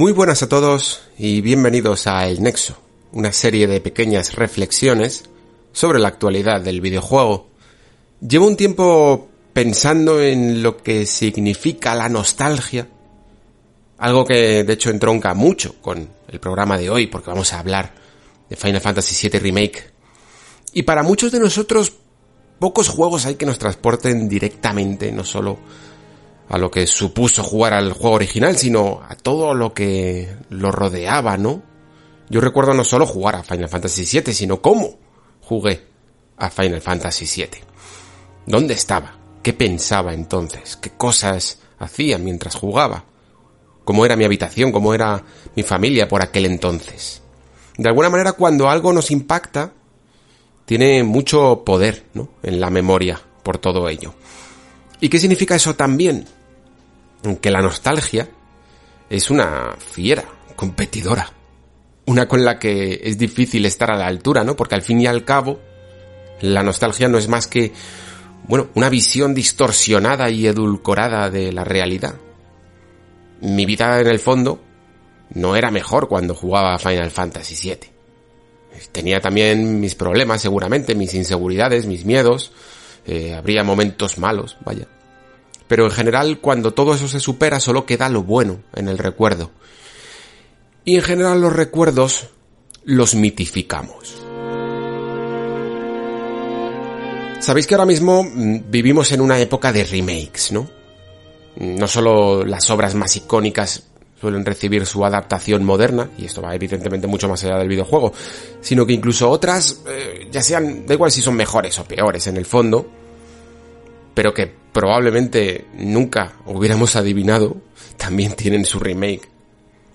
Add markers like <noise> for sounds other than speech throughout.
Muy buenas a todos y bienvenidos a El Nexo, una serie de pequeñas reflexiones sobre la actualidad del videojuego. Llevo un tiempo pensando en lo que significa la nostalgia, algo que de hecho entronca mucho con el programa de hoy porque vamos a hablar de Final Fantasy VII Remake. Y para muchos de nosotros, pocos juegos hay que nos transporten directamente, no solo a lo que supuso jugar al juego original, sino a todo lo que lo rodeaba, ¿no? Yo recuerdo no solo jugar a Final Fantasy VII, sino cómo jugué a Final Fantasy VII. ¿Dónde estaba? ¿Qué pensaba entonces? ¿Qué cosas hacía mientras jugaba? ¿Cómo era mi habitación? ¿Cómo era mi familia por aquel entonces? De alguna manera, cuando algo nos impacta, tiene mucho poder, ¿no? En la memoria por todo ello. ¿Y qué significa eso también? Que la nostalgia es una fiera competidora. Una con la que es difícil estar a la altura, ¿no? Porque al fin y al cabo, la nostalgia no es más que, bueno, una visión distorsionada y edulcorada de la realidad. Mi vida en el fondo no era mejor cuando jugaba Final Fantasy VII. Tenía también mis problemas, seguramente, mis inseguridades, mis miedos. Eh, habría momentos malos, vaya pero en general cuando todo eso se supera solo queda lo bueno en el recuerdo. Y en general los recuerdos los mitificamos. Sabéis que ahora mismo mm, vivimos en una época de remakes, ¿no? No solo las obras más icónicas suelen recibir su adaptación moderna, y esto va evidentemente mucho más allá del videojuego, sino que incluso otras, eh, ya sean, da igual si son mejores o peores en el fondo, pero que probablemente nunca hubiéramos adivinado, también tienen su remake.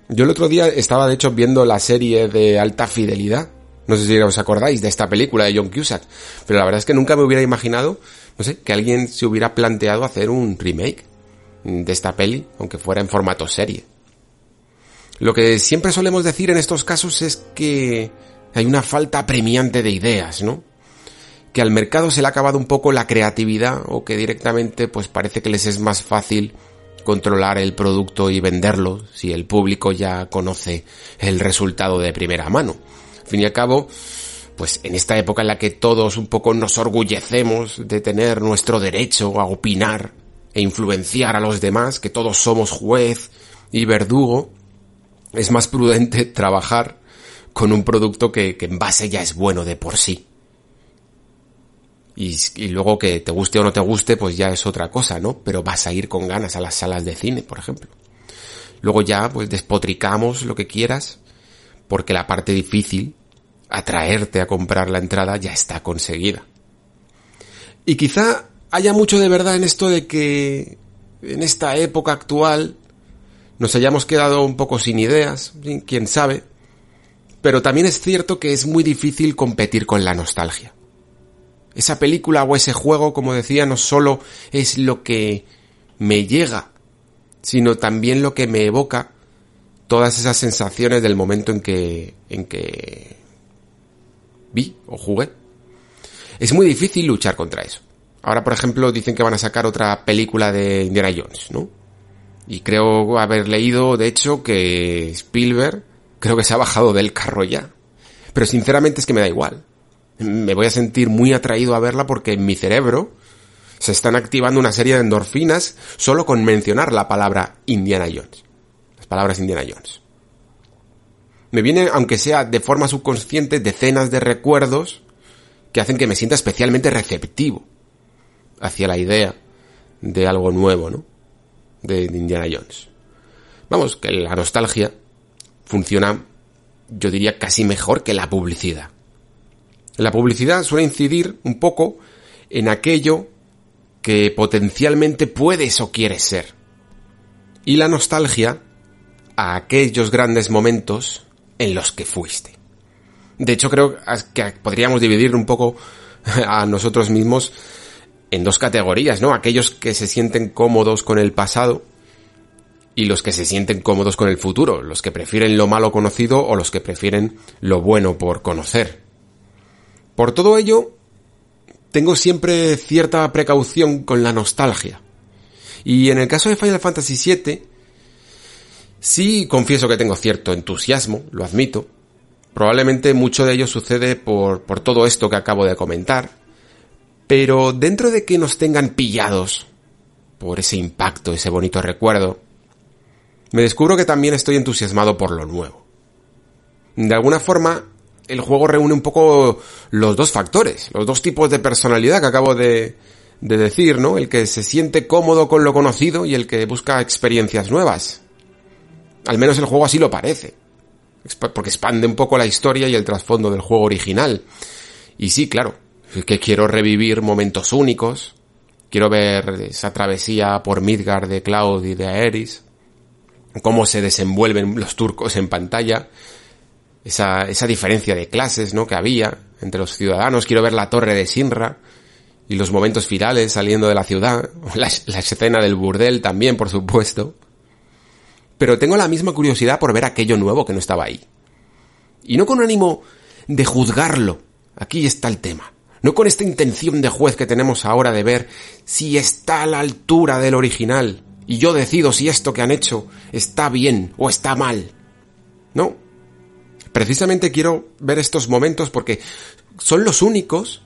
Yo el otro día estaba de hecho viendo la serie de alta fidelidad. No sé si os acordáis de esta película de John Cusack, pero la verdad es que nunca me hubiera imaginado, no sé, que alguien se hubiera planteado hacer un remake de esta peli, aunque fuera en formato serie. Lo que siempre solemos decir en estos casos es que hay una falta apremiante de ideas, ¿no? Que al mercado se le ha acabado un poco la creatividad o que directamente pues parece que les es más fácil controlar el producto y venderlo si el público ya conoce el resultado de primera mano. Al fin y al cabo, pues en esta época en la que todos un poco nos orgullecemos de tener nuestro derecho a opinar e influenciar a los demás, que todos somos juez y verdugo, es más prudente <laughs> trabajar con un producto que, que en base ya es bueno de por sí. Y, luego que te guste o no te guste, pues ya es otra cosa, ¿no? Pero vas a ir con ganas a las salas de cine, por ejemplo. Luego ya, pues despotricamos lo que quieras, porque la parte difícil, atraerte a comprar la entrada, ya está conseguida. Y quizá haya mucho de verdad en esto de que en esta época actual nos hayamos quedado un poco sin ideas, quién sabe. Pero también es cierto que es muy difícil competir con la nostalgia. Esa película o ese juego, como decía, no solo es lo que me llega, sino también lo que me evoca todas esas sensaciones del momento en que, en que vi o jugué. Es muy difícil luchar contra eso. Ahora, por ejemplo, dicen que van a sacar otra película de Indiana Jones, ¿no? Y creo haber leído, de hecho, que Spielberg creo que se ha bajado del carro ya. Pero sinceramente es que me da igual me voy a sentir muy atraído a verla porque en mi cerebro se están activando una serie de endorfinas solo con mencionar la palabra Indiana Jones. Las palabras Indiana Jones. Me vienen, aunque sea de forma subconsciente, decenas de recuerdos que hacen que me sienta especialmente receptivo hacia la idea de algo nuevo, ¿no? De, Indiana Jones. Vamos, que la nostalgia funciona, yo diría, casi mejor que la publicidad. La publicidad suele incidir un poco en aquello que potencialmente puedes o quieres ser. Y la nostalgia a aquellos grandes momentos en los que fuiste. De hecho, creo que podríamos dividir un poco <laughs> a nosotros mismos en dos categorías, ¿no? Aquellos que se sienten cómodos con el pasado y los que se sienten cómodos con el futuro, los que prefieren lo malo conocido o los que prefieren lo bueno por conocer. Por todo ello, tengo siempre cierta precaución con la nostalgia. Y en el caso de Final Fantasy VII, sí confieso que tengo cierto entusiasmo, lo admito. Probablemente mucho de ello sucede por, por todo esto que acabo de comentar. Pero dentro de que nos tengan pillados por ese impacto, ese bonito recuerdo, me descubro que también estoy entusiasmado por lo nuevo. De alguna forma, el juego reúne un poco los dos factores, los dos tipos de personalidad que acabo de, de decir, ¿no? El que se siente cómodo con lo conocido y el que busca experiencias nuevas. Al menos el juego así lo parece. Porque expande un poco la historia y el trasfondo del juego original. Y sí, claro, que quiero revivir momentos únicos. Quiero ver esa travesía por Midgard de Cloud y de Aeris cómo se desenvuelven los turcos en pantalla, esa, esa diferencia de clases, ¿no? Que había entre los ciudadanos. Quiero ver la torre de Sinra y los momentos finales saliendo de la ciudad, <laughs> la, la escena del burdel también, por supuesto. Pero tengo la misma curiosidad por ver aquello nuevo que no estaba ahí. Y no con ánimo de juzgarlo. Aquí está el tema. No con esta intención de juez que tenemos ahora de ver si está a la altura del original y yo decido si esto que han hecho está bien o está mal. No. Precisamente quiero ver estos momentos porque son los únicos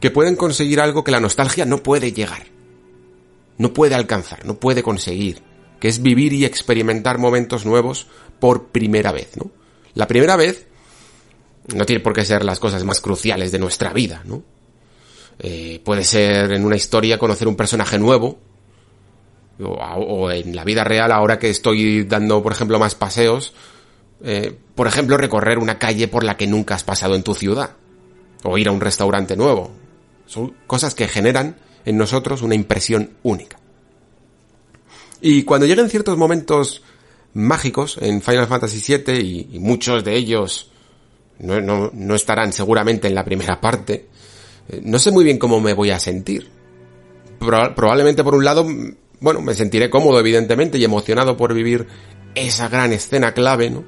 que pueden conseguir algo que la nostalgia no puede llegar. No puede alcanzar, no puede conseguir, que es vivir y experimentar momentos nuevos por primera vez, ¿no? La primera vez no tiene por qué ser las cosas más cruciales de nuestra vida, ¿no? Eh, puede ser en una historia conocer un personaje nuevo, o, en la vida real, ahora que estoy dando, por ejemplo, más paseos, eh, por ejemplo, recorrer una calle por la que nunca has pasado en tu ciudad, o ir a un restaurante nuevo. Son cosas que generan en nosotros una impresión única. Y cuando lleguen ciertos momentos mágicos en Final Fantasy VII, y, muchos de ellos no, no, estarán seguramente en la primera parte, eh, no sé muy bien cómo me voy a sentir. probablemente por un lado bueno, me sentiré cómodo, evidentemente, y emocionado por vivir esa gran escena clave, ¿no?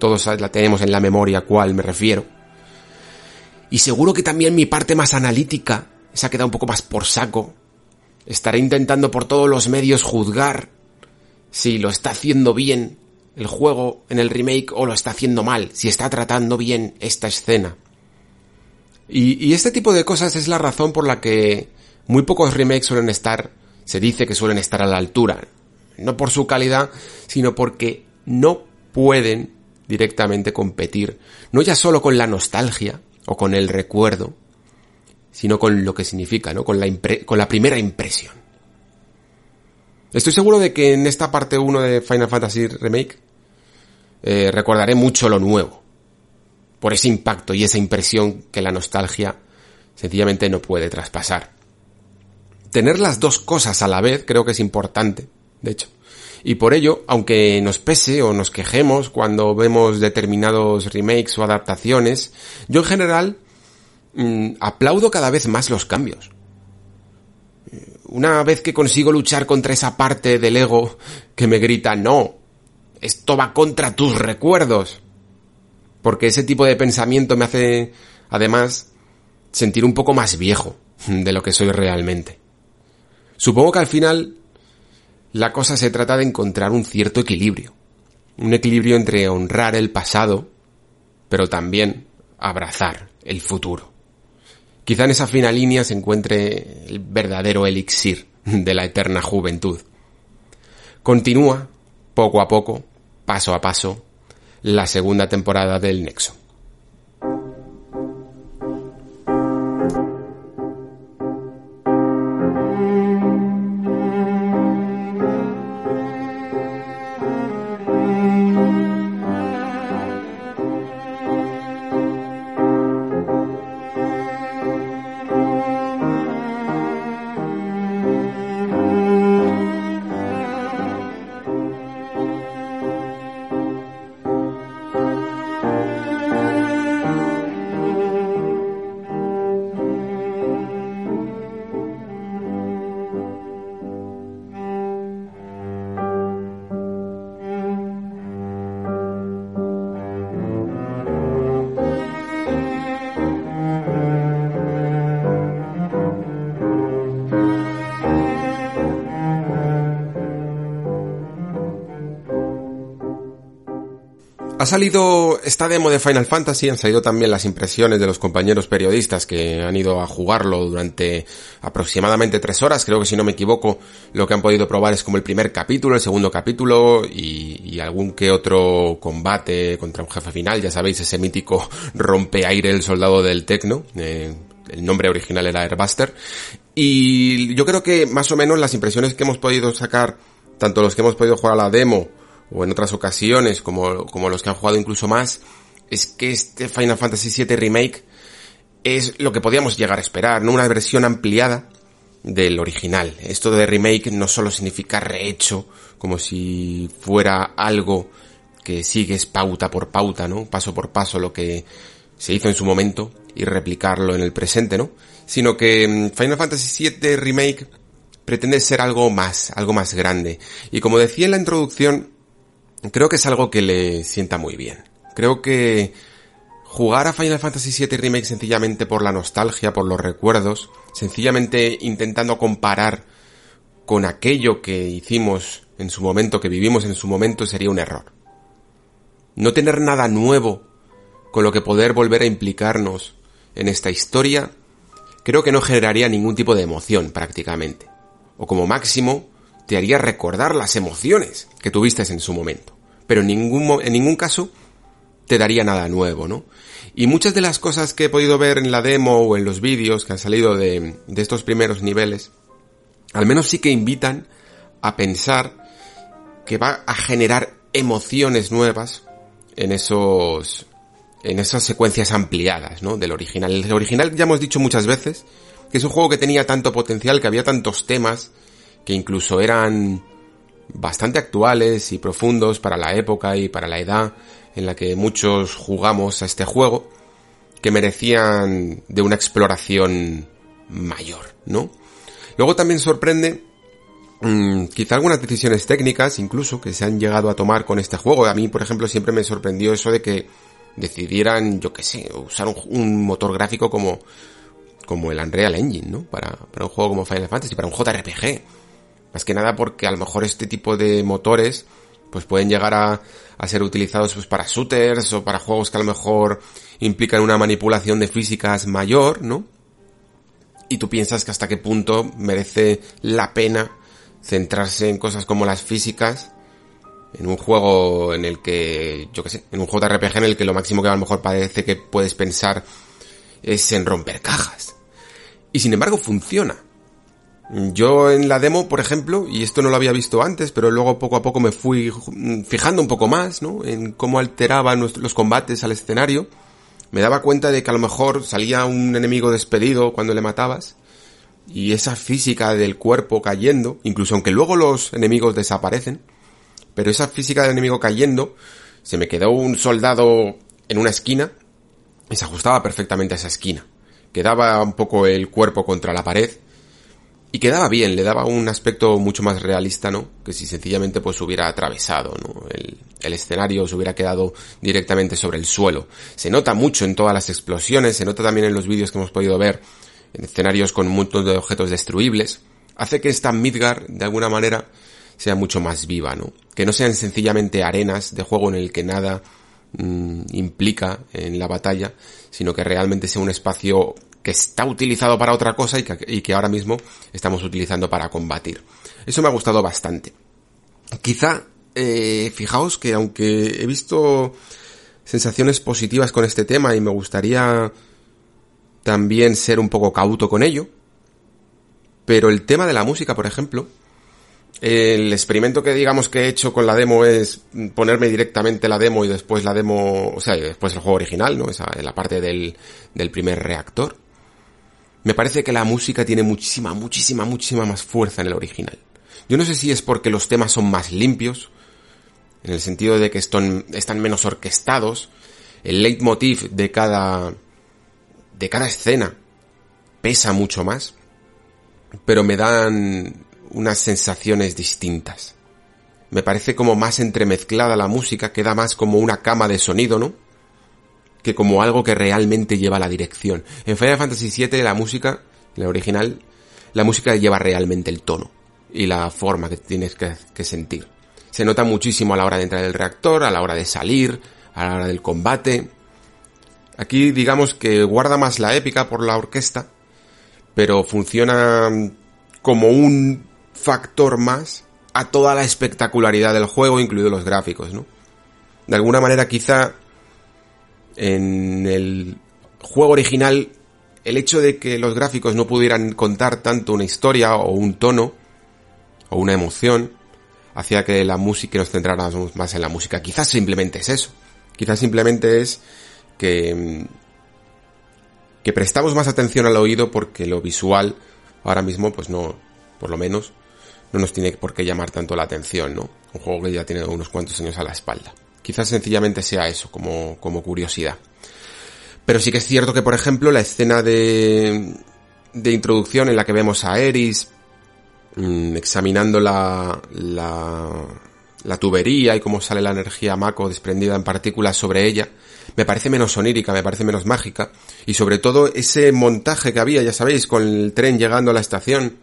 Todos la tenemos en la memoria a cuál me refiero. Y seguro que también mi parte más analítica, esa queda un poco más por saco, estaré intentando por todos los medios juzgar si lo está haciendo bien el juego en el remake o lo está haciendo mal, si está tratando bien esta escena. Y este tipo de cosas es la razón por la que muy pocos remakes suelen estar se dice que suelen estar a la altura, no por su calidad, sino porque no pueden directamente competir, no ya solo con la nostalgia o con el recuerdo, sino con lo que significa, ¿no? Con la, con la primera impresión. Estoy seguro de que en esta parte 1 de Final Fantasy Remake eh, recordaré mucho lo nuevo, por ese impacto y esa impresión que la nostalgia sencillamente no puede traspasar tener las dos cosas a la vez creo que es importante, de hecho. Y por ello, aunque nos pese o nos quejemos cuando vemos determinados remakes o adaptaciones, yo en general mm, aplaudo cada vez más los cambios. Una vez que consigo luchar contra esa parte del ego que me grita, no, esto va contra tus recuerdos. Porque ese tipo de pensamiento me hace, además, sentir un poco más viejo de lo que soy realmente. Supongo que al final la cosa se trata de encontrar un cierto equilibrio. Un equilibrio entre honrar el pasado, pero también abrazar el futuro. Quizá en esa fina línea se encuentre el verdadero elixir de la eterna juventud. Continúa, poco a poco, paso a paso, la segunda temporada del Nexo. Salido esta demo de Final Fantasy, han salido también las impresiones de los compañeros periodistas que han ido a jugarlo durante aproximadamente tres horas, creo que si no me equivoco, lo que han podido probar es como el primer capítulo, el segundo capítulo y, algún que otro combate contra un jefe final, ya sabéis, ese mítico <laughs> rompeaire el soldado del tecno, eh, el nombre original era Airbuster, y yo creo que más o menos las impresiones que hemos podido sacar, tanto los que hemos podido jugar a la demo, o en otras ocasiones, como, como los que han jugado incluso más, es que este Final Fantasy VII Remake es lo que podíamos llegar a esperar, ¿no? Una versión ampliada del original. Esto de remake no solo significa rehecho, como si fuera algo que sigues pauta por pauta, ¿no? Paso por paso lo que se hizo en su momento y replicarlo en el presente, ¿no? Sino que mm, Final Fantasy VII Remake pretende ser algo más, algo más grande. Y como decía en la introducción, creo que es algo que le sienta muy bien. Creo que jugar a Final Fantasy VII Remake sencillamente por la nostalgia, por los recuerdos, sencillamente intentando comparar con aquello que hicimos en su momento, que vivimos en su momento, sería un error. No tener nada nuevo con lo que poder volver a implicarnos en esta historia, creo que no generaría ningún tipo de emoción prácticamente. O como máximo, te haría recordar las emociones que tuviste en su momento. Pero en ningún, en ningún caso te daría nada nuevo, ¿no? Y muchas de las cosas que he podido ver en la demo o en los vídeos que han salido de, de estos primeros niveles, al menos sí que invitan a pensar que va a generar emociones nuevas en esos en esas secuencias ampliadas, ¿no? Del original. El original ya hemos dicho muchas veces que es un juego que tenía tanto potencial, que había tantos temas que incluso eran bastante actuales y profundos para la época y para la edad en la que muchos jugamos a este juego, que merecían de una exploración mayor, ¿no? Luego también sorprende mmm, quizá algunas decisiones técnicas incluso que se han llegado a tomar con este juego. A mí, por ejemplo, siempre me sorprendió eso de que decidieran, yo qué sé, usar un, un motor gráfico como como el Unreal Engine, ¿no? Para, para un juego como Final Fantasy, para un JRPG. Más que nada porque a lo mejor este tipo de motores pues pueden llegar a, a ser utilizados pues para shooters o para juegos que a lo mejor implican una manipulación de físicas mayor, ¿no? Y tú piensas que hasta qué punto merece la pena centrarse en cosas como las físicas en un juego en el que, yo qué sé, en un JRPG en el que lo máximo que a lo mejor parece que puedes pensar es en romper cajas. Y sin embargo funciona. Yo en la demo, por ejemplo, y esto no lo había visto antes, pero luego poco a poco me fui fijando un poco más, ¿no? En cómo alteraban los combates al escenario. Me daba cuenta de que a lo mejor salía un enemigo despedido cuando le matabas. Y esa física del cuerpo cayendo, incluso aunque luego los enemigos desaparecen, pero esa física del enemigo cayendo, se me quedó un soldado en una esquina y se ajustaba perfectamente a esa esquina. Quedaba un poco el cuerpo contra la pared y quedaba bien, le daba un aspecto mucho más realista, ¿no? Que si sencillamente pues hubiera atravesado, ¿no? El, el escenario se hubiera quedado directamente sobre el suelo. Se nota mucho en todas las explosiones, se nota también en los vídeos que hemos podido ver en escenarios con un montón de objetos destruibles. Hace que esta Midgar, de alguna manera, sea mucho más viva, ¿no? Que no sean sencillamente arenas de juego en el que nada mmm, implica en la batalla, sino que realmente sea un espacio que está utilizado para otra cosa y que, y que ahora mismo estamos utilizando para combatir. Eso me ha gustado bastante. Quizá, eh, fijaos que aunque he visto sensaciones positivas con este tema y me gustaría también ser un poco cauto con ello, pero el tema de la música, por ejemplo, el experimento que digamos que he hecho con la demo es ponerme directamente la demo y después la demo, o sea, después el juego original, ¿no? Esa, la parte del, del primer reactor. Me parece que la música tiene muchísima, muchísima, muchísima más fuerza en el original. Yo no sé si es porque los temas son más limpios, en el sentido de que están, menos orquestados, el leitmotiv de cada, de cada escena pesa mucho más, pero me dan unas sensaciones distintas. Me parece como más entremezclada la música, queda más como una cama de sonido, ¿no? Que como algo que realmente lleva la dirección. En Final Fantasy VII la música, la original, la música lleva realmente el tono y la forma que tienes que, sentir. Se nota muchísimo a la hora de entrar en el reactor, a la hora de salir, a la hora del combate. Aquí digamos que guarda más la épica por la orquesta, pero funciona como un factor más a toda la espectacularidad del juego, incluidos los gráficos, ¿no? De alguna manera quizá en el juego original el hecho de que los gráficos no pudieran contar tanto una historia o un tono o una emoción hacía que la música nos centráramos más en la música. Quizás simplemente es eso. Quizás simplemente es que que prestamos más atención al oído porque lo visual ahora mismo pues no por lo menos no nos tiene por qué llamar tanto la atención, ¿no? Un juego que ya tiene unos cuantos años a la espalda. Quizás sencillamente sea eso, como, como curiosidad. Pero sí que es cierto que, por ejemplo, la escena de, de introducción en la que vemos a Eris mmm, examinando la, la, la tubería y cómo sale la energía Mako desprendida en partículas sobre ella, me parece menos onírica, me parece menos mágica. Y sobre todo ese montaje que había, ya sabéis, con el tren llegando a la estación,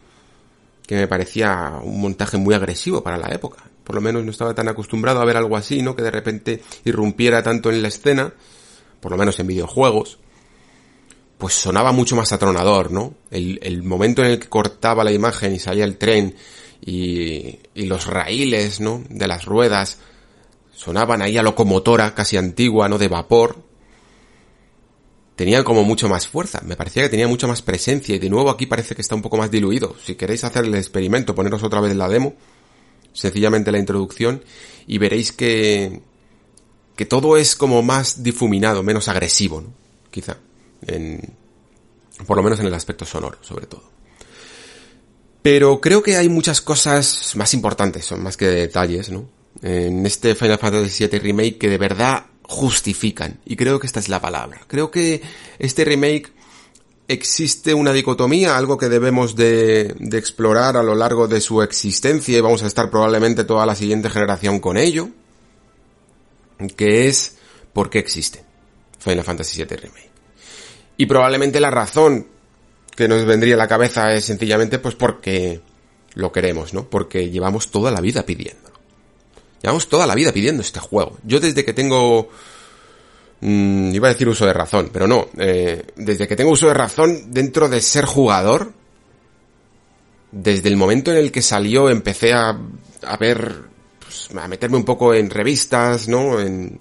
que me parecía un montaje muy agresivo para la época. Por lo menos no estaba tan acostumbrado a ver algo así, ¿no? Que de repente irrumpiera tanto en la escena, por lo menos en videojuegos, pues sonaba mucho más atronador, ¿no? El, momento en el que cortaba la imagen y salía el tren y, y los raíles, ¿no? De las ruedas sonaban ahí a locomotora casi antigua, ¿no? De vapor, tenían como mucho más fuerza, me parecía que tenía mucha más presencia y de nuevo aquí parece que está un poco más diluido. Si queréis hacer el experimento, poneros otra vez la demo, sencillamente la introducción y veréis que que todo es como más difuminado, menos agresivo, ¿no? Quizá, en, por lo menos en el aspecto sonoro, sobre todo. Pero creo que hay muchas cosas más importantes, son más que detalles, ¿no? En este Final Fantasy VII Remake que de verdad justifican. Y creo que esta es la palabra. Creo que este remake existe una dicotomía, algo que debemos de, explorar a lo largo de su existencia y vamos a estar probablemente toda la siguiente generación con ello, que es por qué existe Final Fantasy VII Remake. Y probablemente la razón que nos vendría a la cabeza es sencillamente pues porque lo queremos, ¿no? Porque llevamos toda la vida pidiendo. Llevamos toda la vida pidiendo este juego. Yo desde que tengo... Mmm, iba a decir uso de razón, pero no. Eh, desde que tengo uso de razón dentro de ser jugador, desde el momento en el que salió empecé a, a ver, pues, a meterme un poco en revistas, ¿no? En,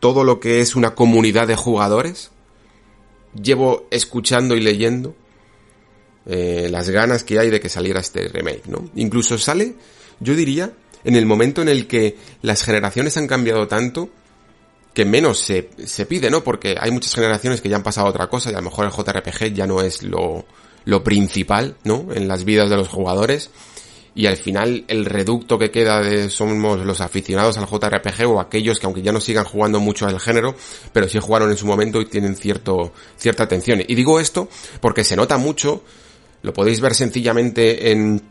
todo lo que es una comunidad de jugadores. Llevo escuchando y leyendo eh, las ganas que hay de que saliera este remake, ¿no? Incluso sale, yo diría, en el momento en el que las generaciones han cambiado tanto que menos se, se pide, ¿no? Porque hay muchas generaciones que ya han pasado otra cosa y a lo mejor el JRPG ya no es lo, lo principal, ¿no? En las vidas de los jugadores. Y al final el reducto que queda de somos los aficionados al JRPG o aquellos que aunque ya no sigan jugando mucho al género, pero sí jugaron en su momento y tienen cierto, cierta atención. Y digo esto porque se nota mucho, lo podéis ver sencillamente en,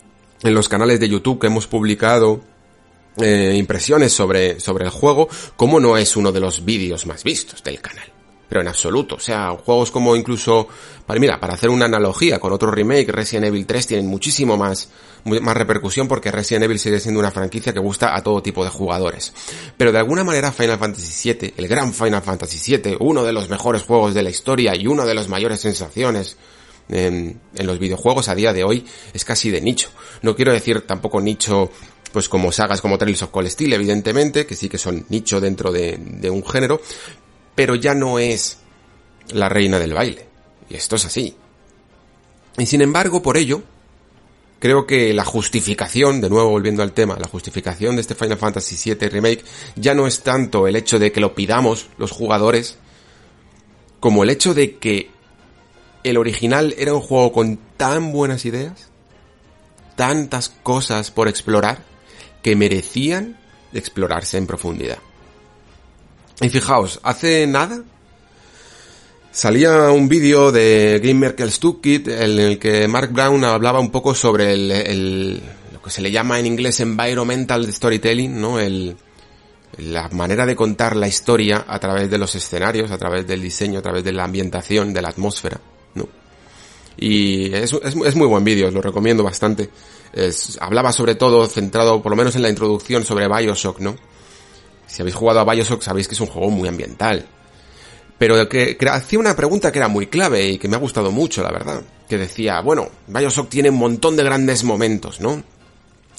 en los canales de YouTube que hemos publicado eh, impresiones sobre, sobre el juego, como no es uno de los vídeos más vistos del canal. Pero en absoluto, o sea, juegos como incluso, para, mira, para hacer una analogía con otro remake, Resident Evil 3 tienen muchísimo más, más repercusión porque Resident Evil sigue siendo una franquicia que gusta a todo tipo de jugadores. Pero de alguna manera Final Fantasy VII, el gran Final Fantasy VII, uno de los mejores juegos de la historia y una de las mayores sensaciones en, en los videojuegos a día de hoy, es casi de nicho. No quiero decir tampoco nicho pues como sagas como Trails of Cold Steel, evidentemente, que sí que son nicho dentro de, de, un género, pero ya no es la reina del baile. Y esto es así. Y sin embargo, por ello, creo que la justificación, de nuevo volviendo al tema, la justificación de este Final Fantasy VII Remake ya no es tanto el hecho de que lo pidamos los jugadores, como el hecho de que el original era un juego con tan buenas ideas, tantas cosas por explorar, que merecían explorarse en profundidad. Y fijaos, hace nada salía un vídeo de Game Merkel's Toolkit en el que Mark Brown hablaba un poco sobre el, lo que se le llama en inglés environmental storytelling, ¿no? El, la manera de contar la historia a través de los escenarios, a través del diseño, a través de la ambientación, de la atmósfera. Y es, es, es muy buen vídeo, os lo recomiendo bastante. Hablaba sobre todo, centrado por lo menos en la introducción sobre Bioshock, ¿no? Si habéis jugado a Bioshock sabéis que es un juego muy ambiental. Pero que, que hacía una pregunta que era muy clave y que me ha gustado mucho, la verdad. Que decía, bueno, Bioshock tiene un montón de grandes momentos, ¿no?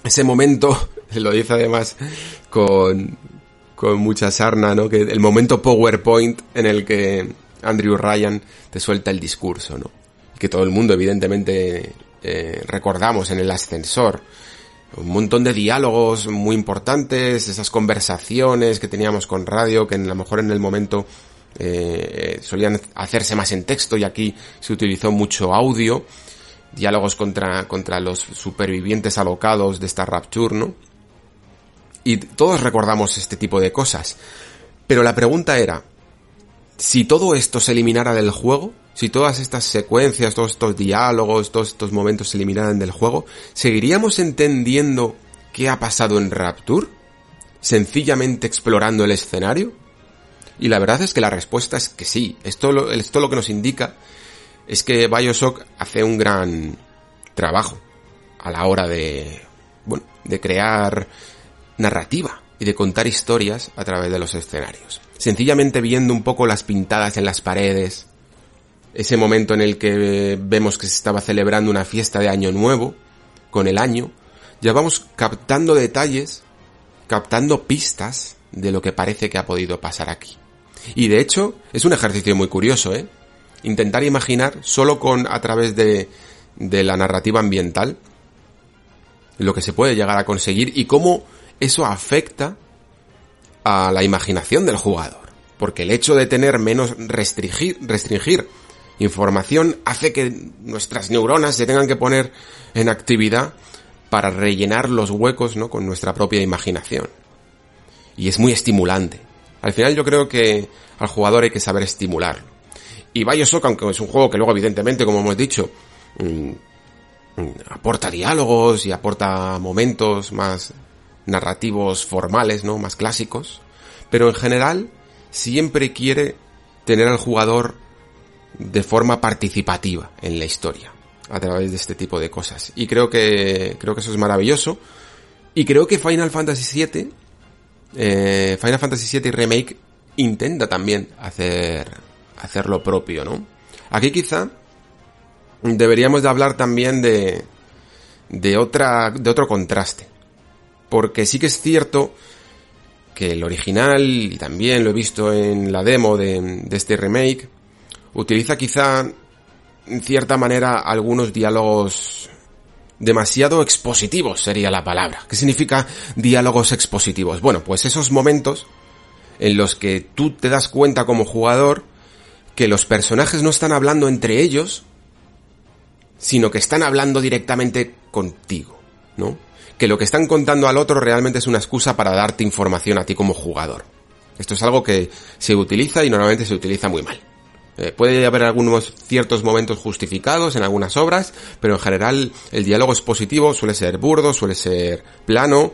Ese momento, <laughs> lo dice además con, con mucha sarna, ¿no? Que el momento PowerPoint en el que Andrew Ryan te suelta el discurso, ¿no? Que todo el mundo, evidentemente, eh, recordamos en el ascensor. Un montón de diálogos muy importantes, esas conversaciones que teníamos con radio, que a lo mejor en el momento eh, solían hacerse más en texto y aquí se utilizó mucho audio. Diálogos contra, contra los supervivientes alocados de esta Rapture, ¿no? Y todos recordamos este tipo de cosas. Pero la pregunta era, si todo esto se eliminara del juego, si todas estas secuencias, todos estos diálogos, todos estos momentos se eliminaran del juego, ¿seguiríamos entendiendo qué ha pasado en Rapture? ¿Sencillamente explorando el escenario? Y la verdad es que la respuesta es que sí. Esto lo, esto lo que nos indica es que Bioshock hace un gran trabajo a la hora de, bueno, de crear narrativa y de contar historias a través de los escenarios. Sencillamente viendo un poco las pintadas en las paredes, ese momento en el que vemos que se estaba celebrando una fiesta de Año Nuevo, con el año, ya vamos captando detalles, captando pistas de lo que parece que ha podido pasar aquí. Y de hecho, es un ejercicio muy curioso, ¿eh? Intentar imaginar solo con a través de, de la narrativa ambiental lo que se puede llegar a conseguir y cómo eso afecta a la imaginación del jugador. Porque el hecho de tener menos restringir, restringir información hace que nuestras neuronas se tengan que poner en actividad para rellenar los huecos, ¿no? Con nuestra propia imaginación. Y es muy estimulante. Al final yo creo que al jugador hay que saber estimularlo. Y Bioshock, aunque es un juego que luego evidentemente, como hemos dicho, mm, mm, aporta diálogos y aporta momentos más narrativos formales, ¿no? Más clásicos. Pero en general siempre quiere tener al jugador de forma participativa en la historia a través de este tipo de cosas. Y creo que creo que eso es maravilloso. Y creo que Final Fantasy VII, eh, Final Fantasy VII Remake intenta también hacer hacer lo propio, ¿no? Aquí quizá deberíamos de hablar también de de otra de otro contraste porque sí que es cierto que el original, y también lo he visto en la demo de, este remake, utiliza quizá, en cierta manera, algunos diálogos demasiado expositivos sería la palabra. ¿Qué significa diálogos expositivos? Bueno, pues esos momentos en los que tú te das cuenta como jugador que los personajes no están hablando entre ellos, sino que están hablando directamente contigo, ¿no? que lo que están contando al otro realmente es una excusa para darte información a ti como jugador. Esto es algo que se utiliza y normalmente se utiliza muy mal. Eh, puede haber algunos ciertos momentos justificados en algunas obras, pero en general el diálogo es positivo, suele ser burdo, suele ser plano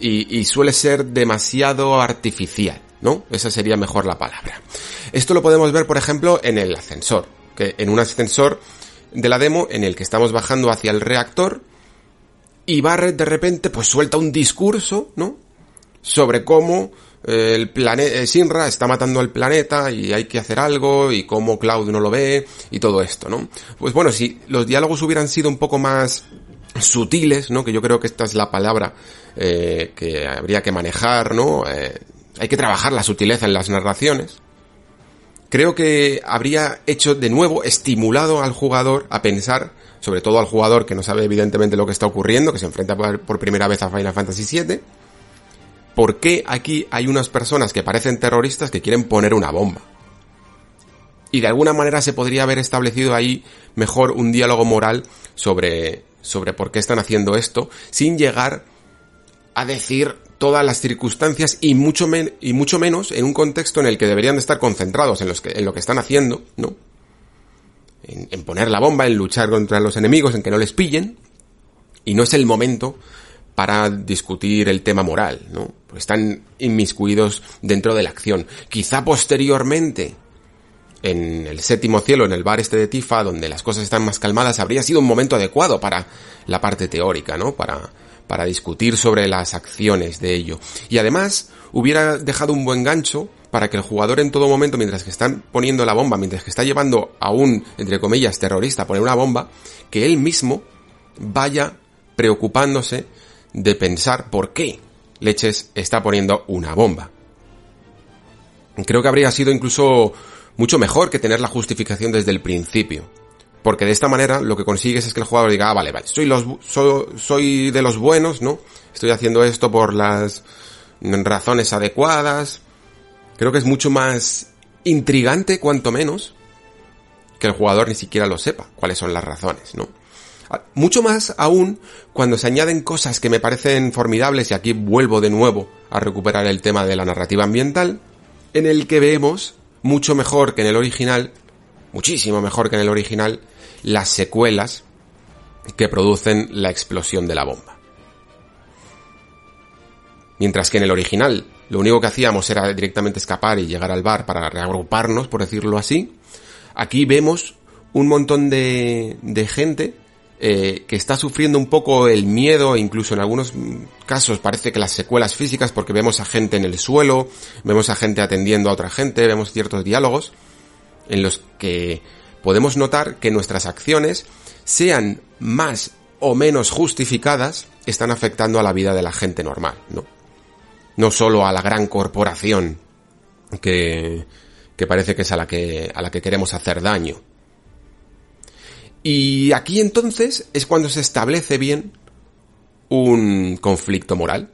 y, y suele ser demasiado artificial, ¿no? Esa sería mejor la palabra. Esto lo podemos ver, por ejemplo, en el ascensor, que en un ascensor de la demo en el que estamos bajando hacia el reactor, y Barrett de repente pues suelta un discurso, ¿no? Sobre cómo el planeta, eh, Sinra está matando al planeta y hay que hacer algo y cómo Cloud no lo ve y todo esto, ¿no? Pues bueno, si los diálogos hubieran sido un poco más sutiles, ¿no? Que yo creo que esta es la palabra eh, que habría que manejar, ¿no? hay que trabajar la sutileza en las narraciones. Creo que habría hecho de nuevo, estimulado al jugador a pensar sobre todo al jugador que no sabe evidentemente lo que está ocurriendo, que se enfrenta por primera vez a Final Fantasy VII, ¿por qué aquí hay unas personas que parecen terroristas que quieren poner una bomba? Y de alguna manera se podría haber establecido ahí mejor un diálogo moral sobre, sobre por qué están haciendo esto, sin llegar a decir todas las circunstancias y mucho, menos en un contexto en el que deberían de estar concentrados en, los que, en lo que están haciendo, ¿no? en, poner la bomba, en luchar contra los enemigos, en que no les pillen, y no es el momento para discutir el tema moral, ¿no? Pues están inmiscuidos dentro de la acción. Quizá posteriormente, en el séptimo cielo, en el bar este de Tifa, donde las cosas están más calmadas, habría sido un momento adecuado para la parte teórica, ¿no? Para, para discutir sobre las acciones de ello. Y además hubiera dejado un buen gancho para que el jugador en todo momento, mientras que están poniendo la bomba, mientras que está llevando a un, entre comillas, terrorista a poner una bomba, que él mismo vaya preocupándose de pensar por qué Leches está poniendo una bomba. Creo que habría sido incluso mucho mejor que tener la justificación desde el principio. Porque de esta manera lo que consigues es que el jugador diga, ah, vale, vale, soy, los, soy, de los buenos, ¿no? Estoy haciendo esto por las razones adecuadas. Creo que es mucho más intrigante, cuanto menos, que el jugador ni siquiera lo sepa, cuáles son las razones, ¿no? Ah, mucho más aún cuando se añaden cosas que me parecen formidables, y aquí vuelvo de nuevo a recuperar el tema de la narrativa ambiental, en el que vemos mucho mejor que en el original, muchísimo mejor que en el original, las secuelas que producen la explosión de la bomba. Mientras que en el original lo único que hacíamos era directamente escapar y llegar al bar para reagruparnos, por decirlo así, aquí vemos un montón de, de gente eh, que está sufriendo un poco el miedo, incluso en algunos casos parece que las secuelas físicas, porque vemos a gente en el suelo, vemos a gente atendiendo a otra gente, vemos ciertos diálogos en los que podemos notar que nuestras acciones, sean más o menos justificadas, están afectando a la vida de la gente normal, ¿no? No solo a la gran corporación que, que parece que es a la que, a la que queremos hacer daño. Y aquí entonces es cuando se establece bien un conflicto moral.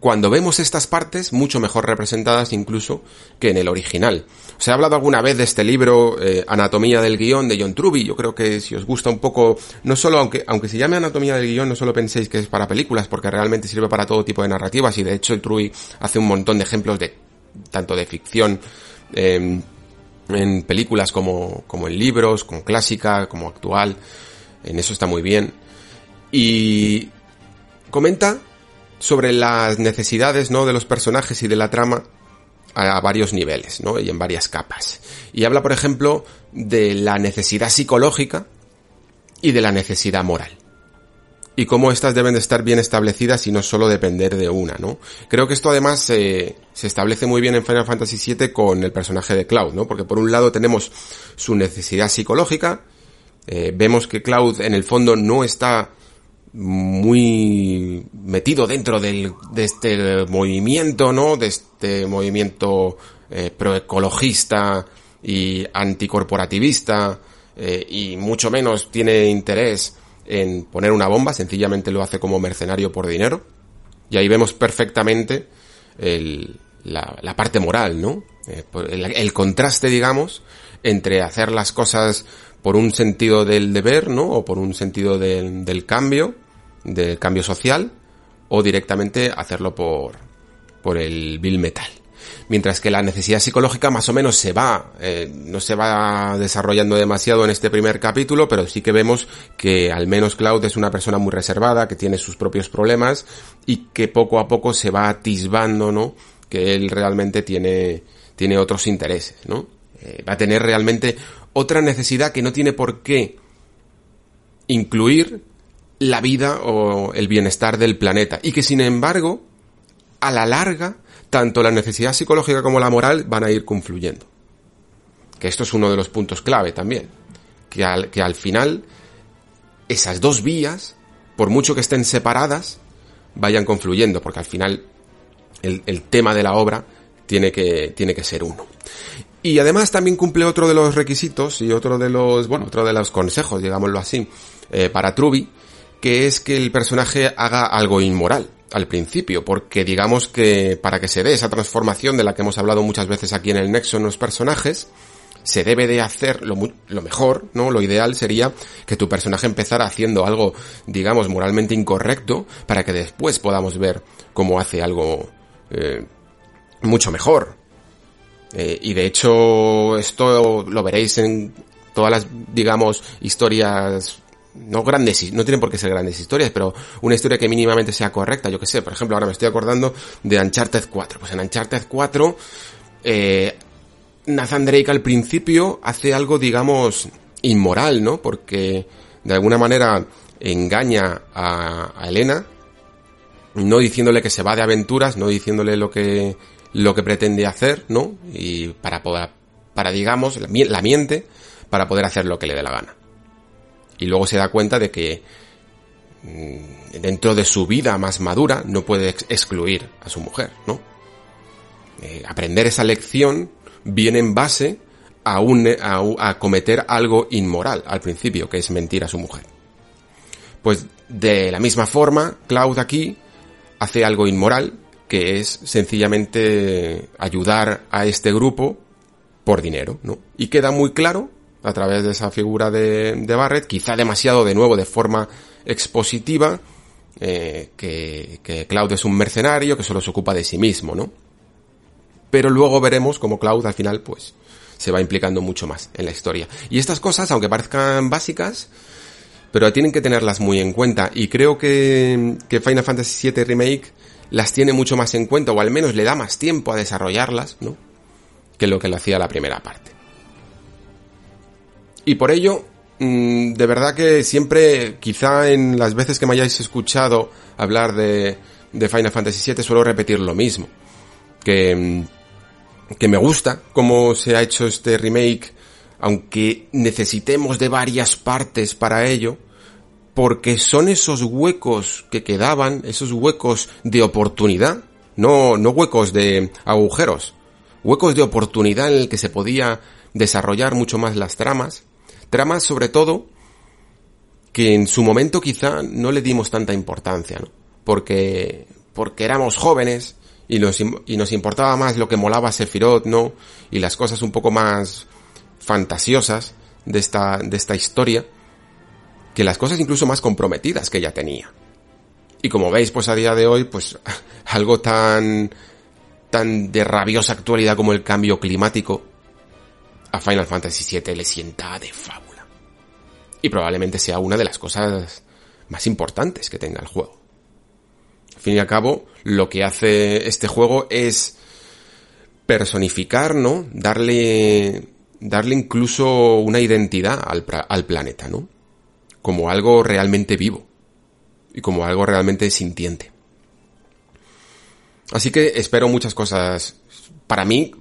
Cuando vemos estas partes mucho mejor representadas incluso que en el original. Os he hablado alguna vez de este libro, eh, Anatomía del Guión, de John Truby. Yo creo que si os gusta un poco, no solo, aunque, aunque se llame Anatomía del Guión, no solo penséis que es para películas, porque realmente sirve para todo tipo de narrativas y de hecho el Truby hace un montón de ejemplos de, tanto de ficción, eh, en películas como, como en libros, como clásica, como actual. En eso está muy bien. Y comenta sobre las necesidades, ¿no? De los personajes y de la trama a varios niveles, ¿no? Y en varias capas. Y habla, por ejemplo, de la necesidad psicológica y de la necesidad moral y cómo estas deben de estar bien establecidas y no solo depender de una, ¿no? Creo que esto además se establece muy bien en Final Fantasy VII con el personaje de Cloud, ¿no? Porque por un lado tenemos su necesidad psicológica, eh, vemos que Cloud en el fondo no está muy metido dentro del, de este movimiento, ¿no? De este movimiento eh, proecologista y anticorporativista, eh, y mucho menos tiene interés en poner una bomba, sencillamente lo hace como mercenario por dinero. Y ahí vemos perfectamente el, la, parte moral, ¿no? Eh, el, contraste, digamos, entre hacer las cosas por un sentido del deber, ¿no? O por un sentido del, del cambio, del cambio social, o directamente hacerlo por, por el bill metal mientras que la necesidad psicológica más o menos se va, eh, no se va desarrollando demasiado en este primer capítulo, pero sí que vemos que al menos Cloud es una persona muy reservada, que tiene sus propios problemas y que poco a poco se va atisbando, ¿no? Que él realmente tiene, tiene otros intereses, ¿no? Eh, va a tener realmente otra necesidad que no tiene por qué incluir la vida o el bienestar del planeta y que sin embargo a la larga tanto la necesidad psicológica como la moral van a ir confluyendo. Que esto es uno de los puntos clave también. Que al, que al final esas dos vías, por mucho que estén separadas, vayan confluyendo, porque al final el, el tema de la obra tiene que, tiene que ser uno. Y además también cumple otro de los requisitos y otro de los, bueno, otro de los consejos, digámoslo así, eh, para Truby, que es que el personaje haga algo inmoral al principio, porque digamos que para que se dé esa transformación de la que hemos hablado muchas veces aquí en el Nexo en los personajes, se debe de hacer lo, lo, mejor, ¿no? Lo ideal sería que tu personaje empezara haciendo algo, digamos, moralmente incorrecto para que después podamos ver cómo hace algo eh, mucho mejor. Eh, y de hecho, esto lo veréis en todas las, digamos, historias no grandes, no tienen por qué ser grandes historias, pero una historia que mínimamente sea correcta, yo que sé, por ejemplo, ahora me estoy acordando de Uncharted 4. Pues en Uncharted 4, eh, Nathan Drake al principio hace algo, digamos, inmoral, ¿no? Porque de alguna manera engaña a, Elena, no diciéndole que se va de aventuras, no diciéndole lo que, lo que pretende hacer, ¿no? Y para poder, para digamos, la miente, para poder hacer lo que le dé la gana. Y luego se da cuenta de que mm, dentro de su vida más madura no puede excluir a su mujer, ¿no? Eh, aprender esa lección viene en base a, un, a, cometer algo inmoral al principio, que es mentir a su mujer. Pues de la misma forma, Cloud aquí hace algo inmoral, que es sencillamente ayudar a este grupo por dinero, ¿no? Y queda muy claro a través de esa figura de, de Barrett, quizá demasiado de nuevo de forma expositiva, eh, que, que Cloud es un mercenario que solo se ocupa de sí mismo, ¿no? Pero luego veremos cómo Cloud al final, pues, se va implicando mucho más en la historia. Y estas cosas, aunque parezcan básicas, pero tienen que tenerlas muy en cuenta. Y creo que, que Final Fantasy VII Remake las tiene mucho más en cuenta, o al menos le da más tiempo a desarrollarlas, ¿no? Que lo que lo hacía la primera parte. Y por ello, mm, de verdad que siempre, quizá en las veces que me hayáis escuchado hablar de, de Final Fantasy VII, suelo repetir lo mismo. Que, mm, que me gusta cómo se ha hecho este remake, aunque necesitemos de varias partes para ello, porque son esos huecos que quedaban, esos huecos de oportunidad, no, no huecos de agujeros, huecos de oportunidad en el que se podía desarrollar mucho más las tramas, tramas sobre todo que en su momento quizá no le dimos tanta importancia, ¿no? Porque, porque éramos jóvenes y nos, y nos importaba más lo que molaba Sephiroth, ¿no? Y las cosas un poco más fantasiosas de esta, de esta historia que las cosas incluso más comprometidas que ya tenía. Y como veis, pues a día de hoy, pues <laughs> algo tan tan de rabiosa actualidad como el cambio climático a Final Fantasy VII le sienta de fábula. Y probablemente sea una de las cosas más importantes que tenga el juego. Al fin y al cabo, lo que hace este juego es personificar, ¿no? Darle, darle incluso una identidad al, al planeta, ¿no? como algo realmente vivo y como algo realmente sintiente. Así que espero muchas cosas. Para mí,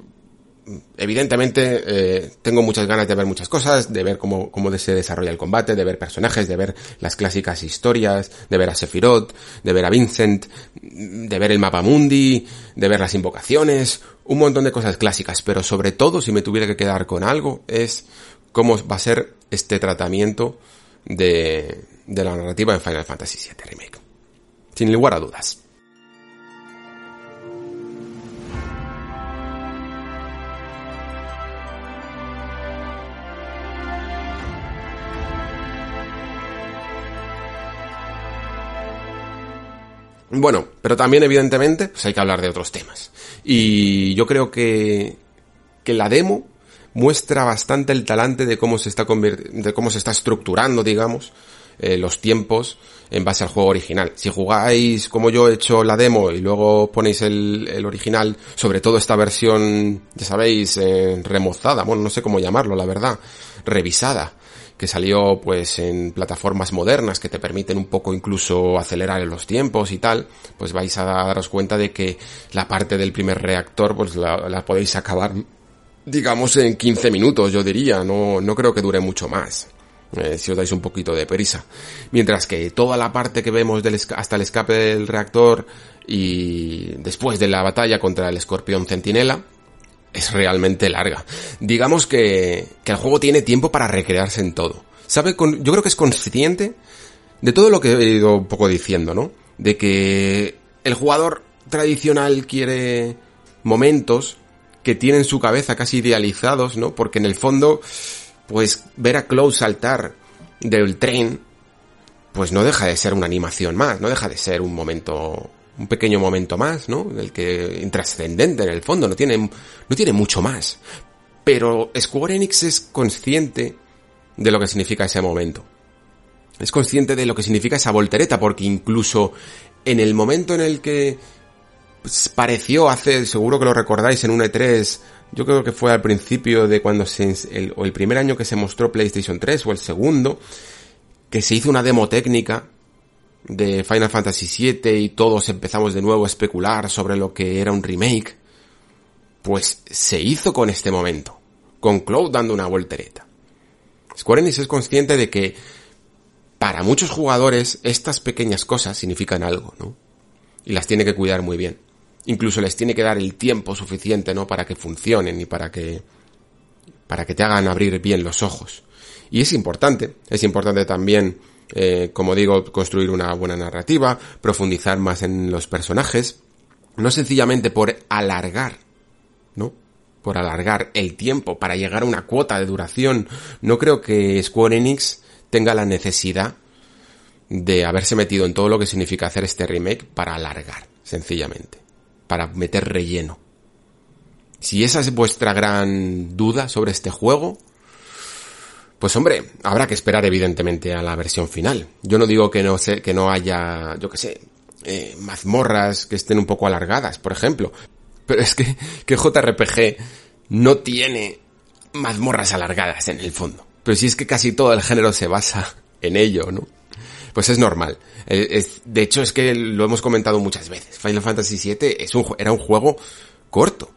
evidentemente, eh, tengo muchas ganas de ver muchas cosas, de ver cómo, cómo se desarrolla el combate, de ver personajes, de ver las clásicas historias, de ver a Sephiroth, de ver a Vincent, de ver el mapa mundi, de ver las invocaciones, un montón de cosas clásicas, pero sobre todo, si me tuviera que quedar con algo, es cómo va a ser este tratamiento de, de la narrativa en Final Fantasy VII Remake. Sin lugar a dudas. Bueno, pero también evidentemente pues hay que hablar de otros temas. Y yo creo que, que la demo muestra bastante el talante de cómo se está de cómo se está estructurando, digamos, eh, los tiempos en base al juego original. Si jugáis como yo he hecho la demo y luego ponéis el, el original, sobre todo esta versión, ya sabéis, eh, remozada, bueno, no sé cómo llamarlo, la verdad, revisada, que salió pues en plataformas modernas que te permiten un poco incluso acelerar los tiempos y tal, pues vais a daros cuenta de que la parte del primer reactor pues la, podéis acabar digamos en 15 minutos, yo diría, no, no creo que dure mucho más. Eh, si os dais un poquito de prisa. Mientras que toda la parte que vemos hasta el escape del reactor y después de la batalla contra el escorpión centinela es realmente larga. Digamos que, que el juego tiene tiempo para recrearse en todo. Sabe, con, yo creo que es consciente de todo lo que he ido un poco diciendo, ¿no? De que el jugador tradicional quiere momentos que tienen su cabeza casi idealizados, ¿no? Porque en el fondo, pues ver a Cloud saltar del tren, pues no deja de ser una animación más, no deja de ser un momento, un pequeño momento más, ¿no? El que intrascendente en el fondo, no tiene, no tiene mucho más. Pero Square Enix es consciente de lo que significa ese momento. Es consciente de lo que significa esa voltereta, porque incluso en el momento en el que pues, pareció hace, seguro que lo recordáis, en un E3, yo creo que fue al principio de cuando se, el, o el primer año que se mostró PlayStation 3 o el segundo, que se hizo una demo técnica de Final Fantasy VII y todos empezamos de nuevo a especular sobre lo que era un remake, pues se hizo con este momento, con Cloud dando una voltereta. Square Enix es consciente de que para muchos jugadores estas pequeñas cosas significan algo, ¿no? Y las tiene que cuidar muy bien. Incluso les tiene que dar el tiempo suficiente, ¿no? Para que funcionen y para que, para que te hagan abrir bien los ojos. Y es importante, es importante también, eh, como digo, construir una buena narrativa, profundizar más en los personajes, no sencillamente por alargar, ¿no? Por alargar el tiempo para llegar a una cuota de duración. No creo que Square Enix tenga la necesidad de haberse metido en todo lo que significa hacer este remake para alargar, sencillamente, para meter relleno. Si esa es vuestra gran duda sobre este juego, pues hombre, habrá que esperar evidentemente a la versión final. Yo no digo que no sé, que no haya, yo qué sé, eh, mazmorras que estén un poco alargadas, por ejemplo. Pero es que, que JRPG no tiene mazmorras alargadas en el fondo. Pero si es que casi todo el género se basa en ello, ¿no? Pues es normal. Eh, de hecho, es que lo hemos comentado muchas veces. Final Fantasy VII es un, era un juego corto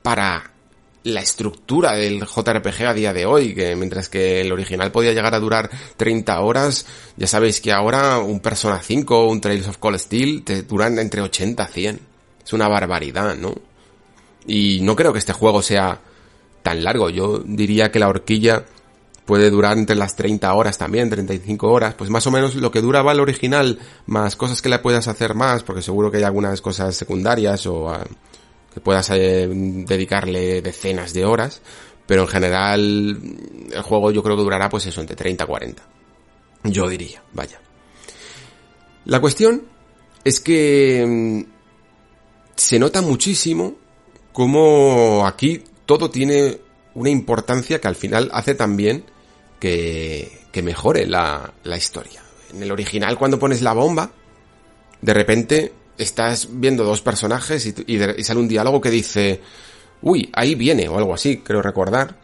para la estructura del JRPG a día de hoy, que mientras que el original podía llegar a durar 30 horas, ya sabéis que ahora un Persona 5 o un Trails of Cold Steel te duran entre 80 a 100. Es una barbaridad, ¿no? Y no creo que este juego sea tan largo. Yo diría que la horquilla puede durar entre las 30 horas también, 35 horas, pues más o menos lo que duraba el original, más cosas que le puedas hacer más, porque seguro que hay algunas cosas secundarias o ah, que puedas eh, dedicarle decenas de horas, pero en general el juego yo creo que durará pues eso, entre 30 y 40. Yo diría, vaya. La cuestión es que mm, se nota muchísimo como aquí todo tiene una importancia que al final hace también que, que mejore la, la historia. En el original, cuando pones la bomba, de repente estás viendo dos personajes y, sale un diálogo que dice, uy, ahí viene, o algo así, creo recordar.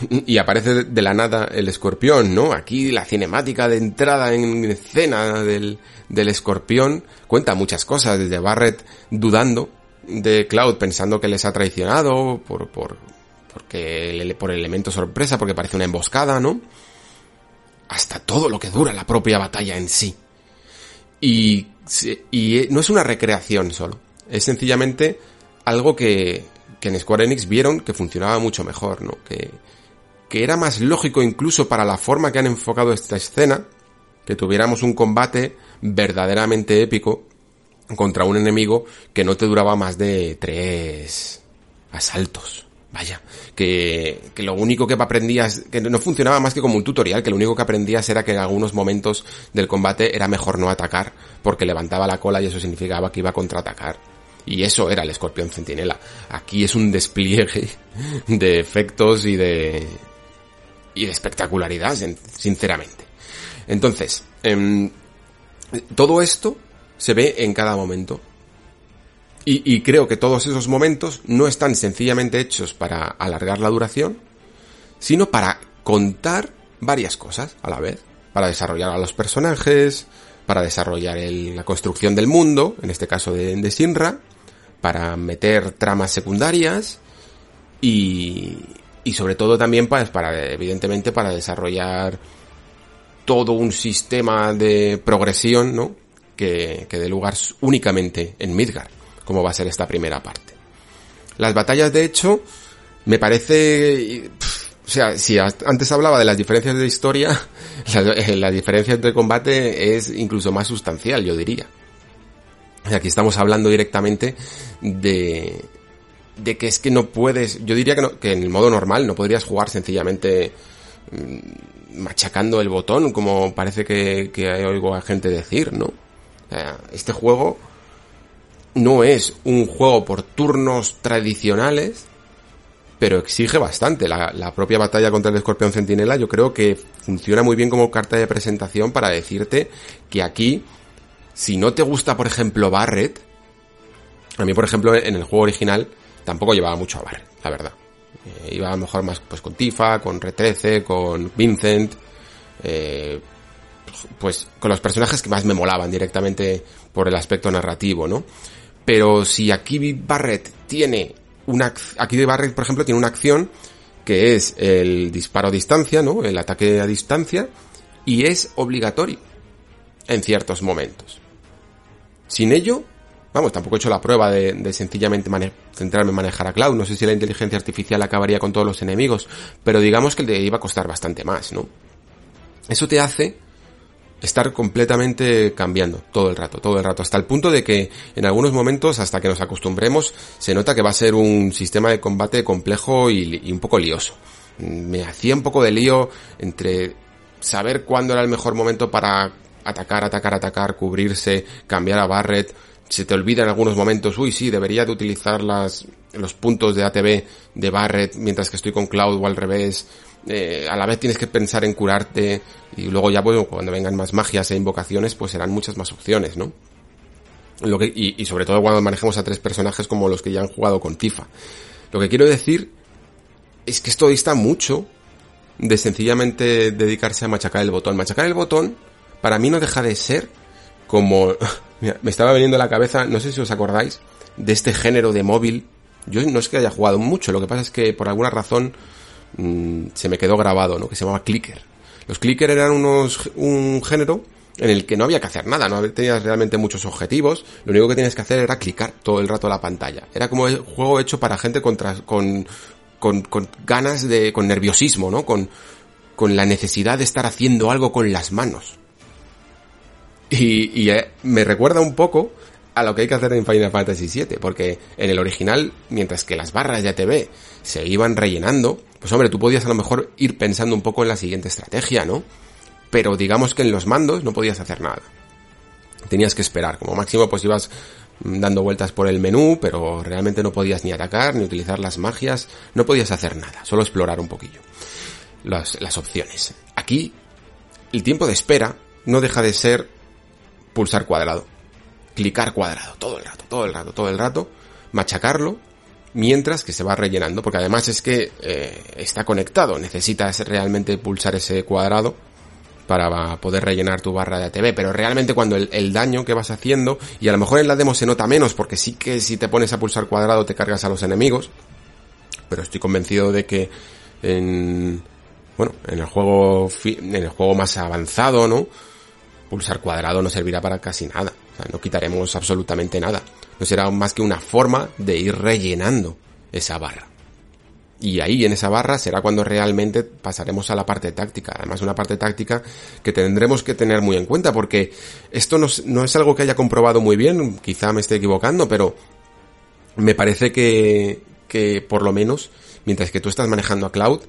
<laughs> Y aparece de la nada el escorpión, ¿no? Aquí la cinemática de entrada en escena del, del escorpión cuenta muchas cosas, desde Barrett dudando de Cloud, pensando que les ha traicionado por, por, porque por el elemento sorpresa, porque parece una emboscada, ¿no? Hasta todo lo que dura la propia batalla en sí. Y, y no es una recreación solo, es sencillamente algo que, que en Square Enix vieron que funcionaba mucho mejor, ¿no? Que, que era más lógico incluso para la forma que han enfocado esta escena, que tuviéramos un combate verdaderamente épico contra un enemigo que no te duraba más de tres asaltos. Vaya, que, que lo único que aprendías, que no funcionaba más que como un tutorial, que lo único que aprendías era que en algunos momentos del combate era mejor no atacar, porque levantaba la cola y eso significaba que iba a contraatacar. Y eso era el escorpión centinela. Aquí es un despliegue <laughs> de efectos y de, y de espectacularidad, sinceramente. Entonces, eh, todo esto se ve en cada momento. Y, creo que todos esos momentos no están sencillamente hechos para alargar la duración, sino para contar varias cosas a la vez. Para desarrollar a los personajes, para desarrollar la construcción del mundo, en este caso de, de Sinra, para meter tramas secundarias y, y sobre todo también para, para, evidentemente, para desarrollar todo un sistema de progresión, ¿no? Que, que dé lugar únicamente en Midgar como va a ser esta primera parte. Las batallas, de hecho, me parece... o sea, si antes hablaba de las diferencias de historia, <laughs> la, diferencia entre combate es incluso más sustancial, yo diría. Aquí estamos hablando directamente de, de que es que no puedes, yo diría que en el modo normal no podrías jugar sencillamente mm, machacando el botón, como parece que, que oigo a gente decir, ¿no? este juego no es un juego por turnos tradicionales, pero exige bastante. La, propia batalla contra el escorpión centinela yo creo que funciona muy bien como carta de presentación para decirte que aquí, si no te gusta, por ejemplo, Barret, a mí, por ejemplo, en el juego original tampoco llevaba mucho a Barret, la verdad. Eh, iba mejor más pues con Tifa, con Retrece, con Vincent, eh, pues con los personajes que más me molaban directamente por el aspecto narrativo, ¿no? Pero si aquí Barrett tiene una aquí Barrett, por ejemplo, tiene una acción que es el disparo a distancia, ¿no? El ataque a distancia y es obligatorio en ciertos momentos. Sin ello, vamos, tampoco he hecho la prueba de, sencillamente centrarme en manejar a Cloud. No sé si la inteligencia artificial acabaría con todos los enemigos, pero digamos que le iba a costar bastante más, ¿no? Eso te hace estar completamente cambiando todo el rato, todo el rato, hasta el punto de que en algunos momentos, hasta que nos acostumbremos, se nota que va a ser un sistema de combate complejo y, un poco lioso. Me hacía un poco de lío entre saber cuándo era el mejor momento para atacar, atacar, atacar, cubrirse, cambiar a Barret. Se te olvida en algunos momentos, uy, sí, debería de utilizar las, los puntos de ATB de Barret mientras que estoy con Cloud o al revés. Eh, a la vez tienes que pensar en curarte y luego ya bueno, cuando vengan más magias e invocaciones pues serán muchas más opciones, ¿no? Lo que, y, sobre todo cuando manejemos a tres personajes como los que ya han jugado con Tifa. Lo que quiero decir es que esto dista mucho de sencillamente dedicarse a machacar el botón. Machacar el botón para mí no deja de ser como... <laughs> me estaba veniendo a la cabeza, no sé si os acordáis, de este género de móvil. Yo no es que haya jugado mucho, lo que pasa es que por alguna razón mmm, se me quedó grabado, ¿no? Que se llamaba clicker. Los clicker eran unos, un género en el que no había que hacer nada, no tenías realmente muchos objetivos, lo único que tenías que hacer era clicar todo el rato la pantalla. Era como el juego hecho para gente contra, con, con, con ganas de, con nerviosismo, ¿no? Con, con la necesidad de estar haciendo algo con las manos. Y, y eh, me recuerda un poco a lo que hay que hacer en Final Fantasy VII, porque en el original, mientras que las barras de ATV se iban rellenando, pues hombre, tú podías a lo mejor ir pensando un poco en la siguiente estrategia, ¿no? Pero digamos que en los mandos no podías hacer nada. Tenías que esperar, como máximo pues ibas dando vueltas por el menú, pero realmente no podías ni atacar, ni utilizar las magias, no podías hacer nada, solo explorar un poquillo las, las opciones. Aquí, el tiempo de espera no deja de ser pulsar cuadrado, clicar cuadrado, todo el rato, todo el rato, todo el rato, machacarlo, mientras que se va rellenando, porque además es que eh, está conectado, necesitas realmente pulsar ese cuadrado para poder rellenar tu barra de ATB, pero realmente cuando el, el, daño que vas haciendo, y a lo mejor en la demo se nota menos, porque sí que si te pones a pulsar cuadrado te cargas a los enemigos, pero estoy convencido de que en, bueno, en el juego, en el juego más avanzado, ¿no? Pulsar cuadrado no servirá para casi nada, no quitaremos absolutamente nada, no será más que una forma de ir rellenando esa barra. Y ahí en esa barra será cuando realmente pasaremos a la parte táctica. Además, una parte táctica que tendremos que tener muy en cuenta porque esto no, es algo que haya comprobado muy bien, quizá me esté equivocando, pero me parece que, que por lo menos, mientras que tú estás manejando a Cloud,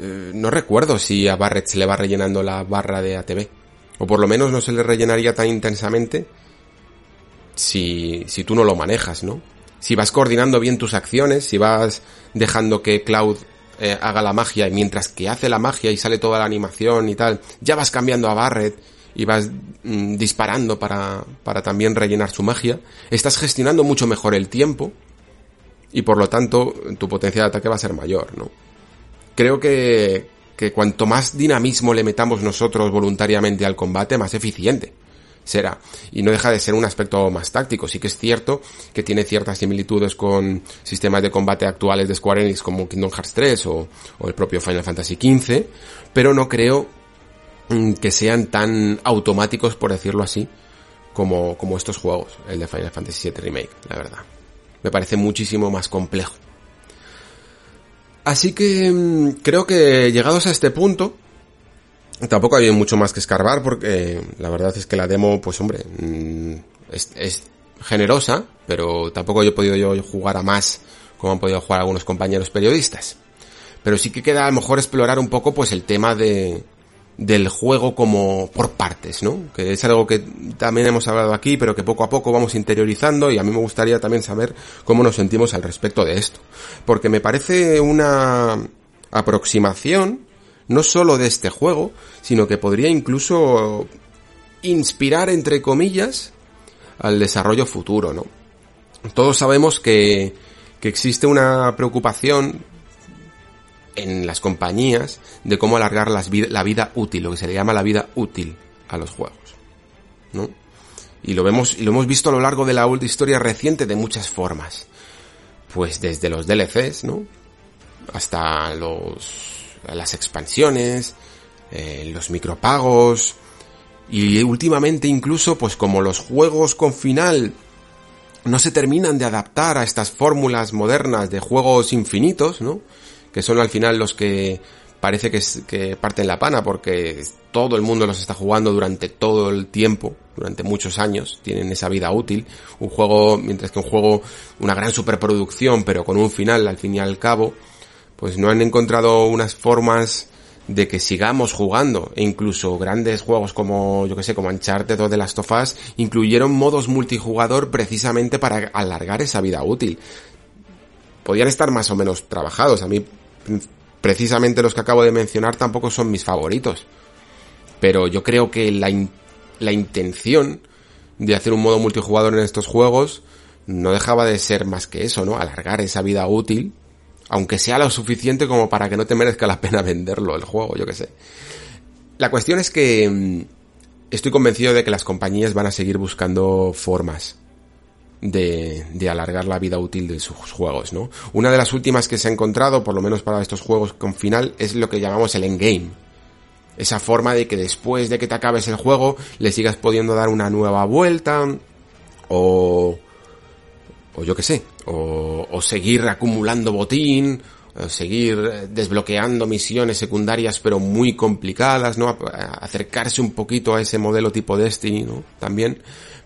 eh, no recuerdo si a Barrett se le va rellenando la barra de ATV. O por lo menos no se le rellenaría tan intensamente si, si tú no lo manejas, ¿no? si vas coordinando bien tus acciones, si vas dejando que Cloud eh, haga la magia y mientras que hace la magia y sale toda la animación y tal, ya vas cambiando a Barret y vas mm, disparando para, para también rellenar su magia, estás gestionando mucho mejor el tiempo y por lo tanto tu potencia de ataque va a ser mayor, ¿no? Creo que, que cuanto más dinamismo le metamos nosotros voluntariamente al combate, más eficiente será. Y no deja de ser un aspecto más táctico. Sí que es cierto que tiene ciertas similitudes con sistemas de combate actuales de Square Enix como Kingdom Hearts 3 o, el propio Final Fantasy XV, pero no creo mm, que sean tan automáticos, por decirlo así, como, como estos juegos, el de Final Fantasy VII Remake, la verdad. Me parece muchísimo más complejo. Así que mm, creo que llegados a este punto, Tampoco hay mucho más que escarbar porque la verdad es que la demo, pues hombre, mm, es, es, generosa, pero tampoco he podido yo jugar a más como han podido jugar algunos compañeros periodistas. Pero sí que queda a lo mejor explorar un poco pues el tema de del juego como por partes, ¿no? Que es algo que también hemos hablado aquí, pero que poco a poco vamos interiorizando y a mí me gustaría también saber cómo nos sentimos al respecto de esto. Porque me parece una aproximación no solo de este juego, sino que podría incluso inspirar, entre comillas, al desarrollo futuro, ¿no? Todos sabemos que, que existe una preocupación en las compañías de cómo alargar las la vida útil, lo que se le llama la vida útil a los juegos, ¿no? Y lo vemos, y lo hemos visto a lo largo de la historia reciente de muchas formas. Pues desde los DLCs, ¿no? Hasta los, las expansiones, eh, los micropagos, y últimamente incluso, pues como los juegos con final no se terminan de adaptar a estas fórmulas modernas de juegos infinitos, ¿no? Que son al final los que parece que, parten la pana porque todo el mundo los está jugando durante todo el tiempo, durante muchos años, tienen esa vida útil. Un juego, mientras que un juego, una gran superproducción, pero con un final al fin y al cabo, pues no han encontrado unas formas de que sigamos jugando. E incluso grandes juegos como yo que sé como Uncharted o The Last of Us incluyeron modos multijugador precisamente para alargar esa vida útil. Podían estar más o menos trabajados. A mí precisamente los que acabo de mencionar tampoco son mis favoritos pero yo creo que la, la intención de hacer un modo multijugador en estos juegos no dejaba de ser más que eso, ¿no? Alargar esa vida útil aunque sea lo suficiente como para que no te merezca la pena <laughs> venderlo el juego, yo que sé. La cuestión es que mm, estoy convencido de que las compañías van a seguir buscando formas de, de, alargar la vida útil de sus juegos, ¿no? Una de las últimas que se ha encontrado, por lo menos para estos juegos con final, es lo que llamamos el endgame. Esa forma de que después de que te acabes el juego, le sigas pudiendo dar una nueva vuelta, o o yo qué sé, o, o seguir acumulando botín, o seguir desbloqueando misiones secundarias pero muy complicadas, ¿no? Acercarse un poquito a ese modelo tipo Destiny, ¿no? También,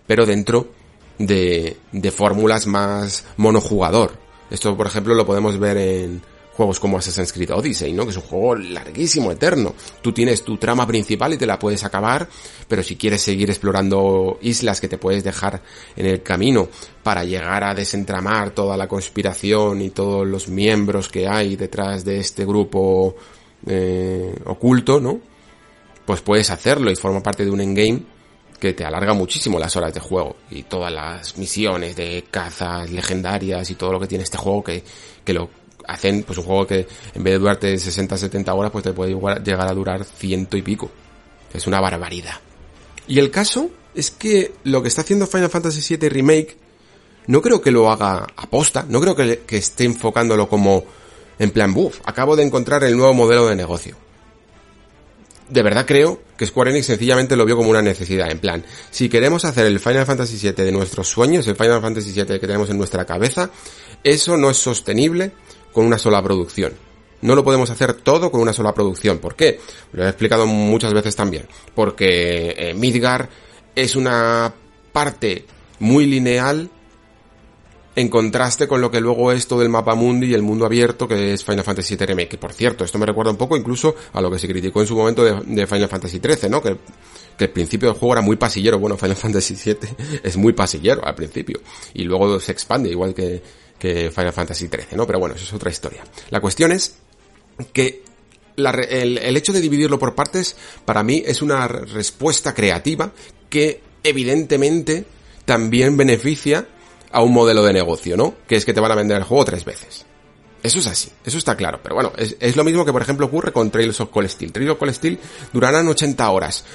pero dentro de, de fórmulas más monojugador. Esto, por ejemplo, lo podemos ver en, juegos como Assassin's Creed Odyssey, ¿no? Que es un juego larguísimo, eterno. Tú tienes tu trama principal y te la puedes acabar, pero si quieres seguir explorando islas que te puedes dejar en el camino para llegar a desentramar toda la conspiración y todos los miembros que hay detrás de este grupo eh, oculto, ¿no? Pues puedes hacerlo y forma parte de un endgame que te alarga muchísimo las horas de juego y todas las misiones de cazas legendarias y todo lo que tiene este juego que, que lo hacen pues un juego que en vez de durarte 60, 70 horas, pues te puede llegar a durar ciento y pico. Es una barbaridad. Y el caso es que lo que está haciendo Final Fantasy VII Remake no creo que lo haga aposta, no creo que, que esté enfocándolo como en plan, buff, acabo de encontrar el nuevo modelo de negocio. De verdad creo que Square Enix sencillamente lo vio como una necesidad, en plan, si queremos hacer el Final Fantasy VII de nuestros sueños, el Final Fantasy VII que tenemos en nuestra cabeza, eso no es sostenible con una sola producción. No lo podemos hacer todo con una sola producción. ¿Por qué? Lo he explicado muchas veces también. Porque eh, Midgar es una parte muy lineal en contraste con lo que luego es todo el mapa mundi y el mundo abierto que es Final Fantasy VII Remake. Que por cierto, esto me recuerda un poco incluso a lo que se criticó en su momento de, Final Fantasy XIII, ¿no? Que, que el principio del juego era muy pasillero. Bueno, Final <laughs> Fantasy VII es muy pasillero al principio. Y luego se expande, igual que, que Final Fantasy XIII, ¿no? Pero bueno, eso es otra historia. La cuestión es que el, el, hecho de dividirlo por partes, para mí, es una respuesta creativa que evidentemente también beneficia a un modelo de negocio, ¿no? Que es que te van a vender el juego tres veces. Eso es así, eso está claro. Pero bueno, es, lo mismo que por ejemplo ocurre con Trails of Cold Steel. Trails of Cold Steel durarán 80 horas,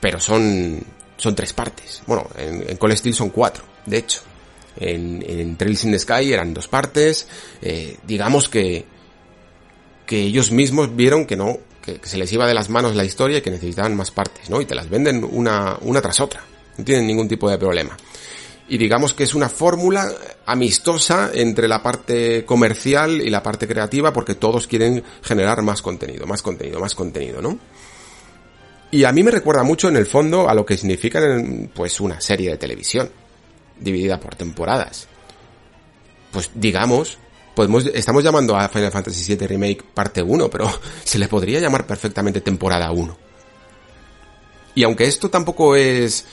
pero son, son tres partes. Bueno, en, en Cold Steel son cuatro, de hecho en, Trails in the Sky eran dos partes, eh, digamos que, que ellos mismos vieron que no, que, se les iba de las manos la historia y que necesitaban más partes, ¿no? Y te las venden una, una tras otra, no tienen ningún tipo de problema. Y digamos que es una fórmula amistosa entre la parte comercial y la parte creativa porque todos quieren generar más contenido, más contenido, más contenido, ¿no? Y a mí me recuerda mucho en el fondo a lo que significa pues una serie de televisión dividida por temporadas. Pues digamos, podemos, estamos llamando a Final Fantasy VII Remake parte 1, pero <laughs> se le podría llamar perfectamente temporada 1. Y aunque esto tampoco es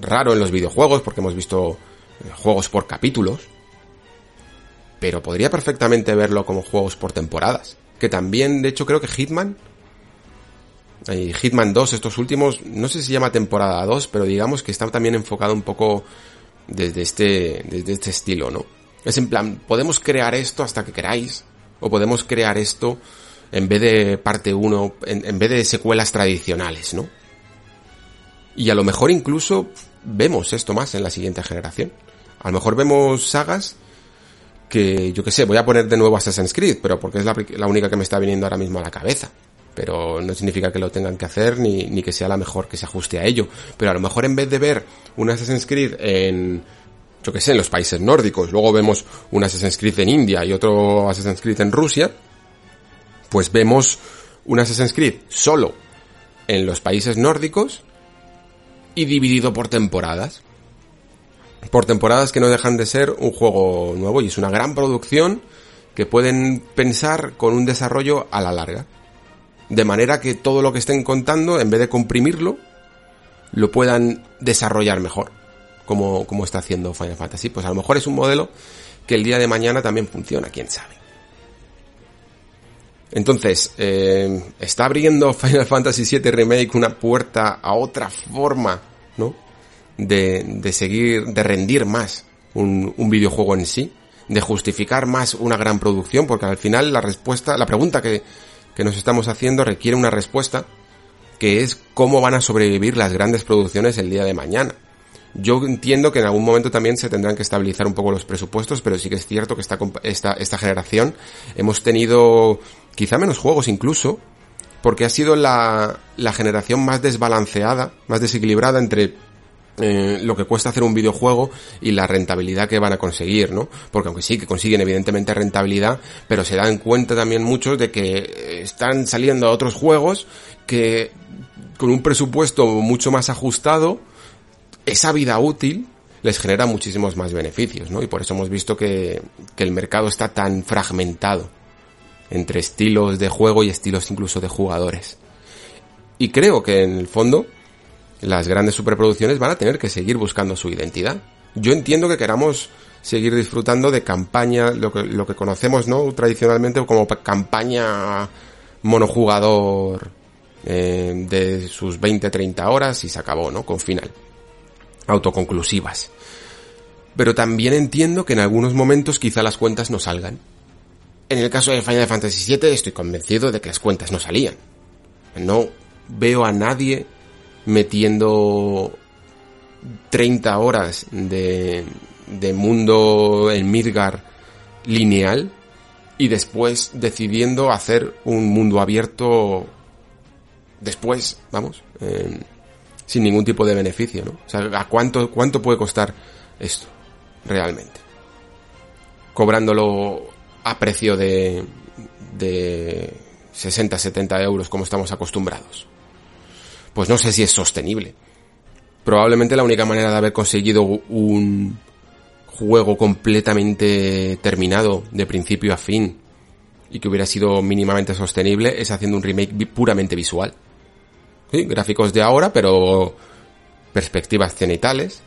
raro en los videojuegos, porque hemos visto eh, juegos por capítulos, pero podría perfectamente verlo como juegos por temporadas. Que también, de hecho, creo que Hitman, y Hitman 2, estos últimos, no sé si se llama temporada 2, pero digamos que está también enfocado un poco desde este, desde este estilo, ¿no? Es en plan, podemos crear esto hasta que queráis, o podemos crear esto en vez de parte 1, en, vez de secuelas tradicionales, ¿no? Y a lo mejor incluso vemos esto más en la siguiente generación. A lo mejor vemos sagas que, yo que sé, voy a poner de nuevo Assassin's Creed, pero porque es la, única que me está viniendo ahora mismo a la cabeza. Pero no significa que lo tengan que hacer ni, ni que sea la mejor que se ajuste a ello. Pero a lo mejor en vez de ver un Assassin's Creed en, yo que sé, en los países nórdicos, luego vemos un Assassin's Creed en India y otro Assassin's Creed en Rusia, pues vemos un Assassin's Creed solo en los países nórdicos y dividido por temporadas. Por temporadas que no dejan de ser un juego nuevo y es una gran producción que pueden pensar con un desarrollo a la larga. De manera que todo lo que estén contando, en vez de comprimirlo, lo puedan desarrollar mejor. Como, como está haciendo Final Fantasy. Pues a lo mejor es un modelo que el día de mañana también funciona, quién sabe. Entonces, eh, está abriendo <laughs> Final Fantasy VII Remake una puerta a otra forma, ¿no? De, de seguir, de rendir más un, un, videojuego en sí, de justificar más una gran producción, porque al final la respuesta, la pregunta que, que nos estamos haciendo requiere una respuesta, que es cómo van a sobrevivir las grandes producciones el día de mañana. Yo entiendo que en algún momento también se tendrán que estabilizar un poco los presupuestos, pero sí que es cierto que esta, esta, esta generación hemos tenido quizá menos juegos incluso, porque ha sido la, la generación más desbalanceada, más desequilibrada entre eh, lo que cuesta hacer un videojuego y la rentabilidad que van a conseguir, ¿no? Porque aunque sí que consiguen evidentemente rentabilidad, pero se dan cuenta también muchos de que están saliendo a otros juegos que con un presupuesto mucho más ajustado, esa vida útil les genera muchísimos más beneficios, ¿no? Y por eso hemos visto que, que el mercado está tan fragmentado entre estilos de juego y estilos incluso de jugadores. Y creo que en el fondo las grandes superproducciones van a tener que seguir buscando su identidad. Yo entiendo que queramos seguir disfrutando de campaña, lo que, lo que conocemos, ¿no? Tradicionalmente como campaña monojugador eh, de sus 20-30 horas y se acabó, ¿no? Con final. Autoconclusivas. Pero también entiendo que en algunos momentos quizá las cuentas no salgan. En el caso de Final Fantasy VII estoy convencido de que las cuentas no salían. No veo a nadie metiendo 30 horas de, de mundo en Midgar lineal y después decidiendo hacer un mundo abierto después, vamos, eh, sin ningún tipo de beneficio, ¿no? O sea, ¿a cuánto, cuánto puede costar esto realmente? Cobrándolo a precio de, de 60, 70 euros como estamos acostumbrados. Pues no sé si es sostenible. Probablemente la única manera de haber conseguido un juego completamente terminado de principio a fin y que hubiera sido mínimamente sostenible es haciendo un remake puramente visual. ¿Sí? Gráficos de ahora, pero perspectivas cenitales.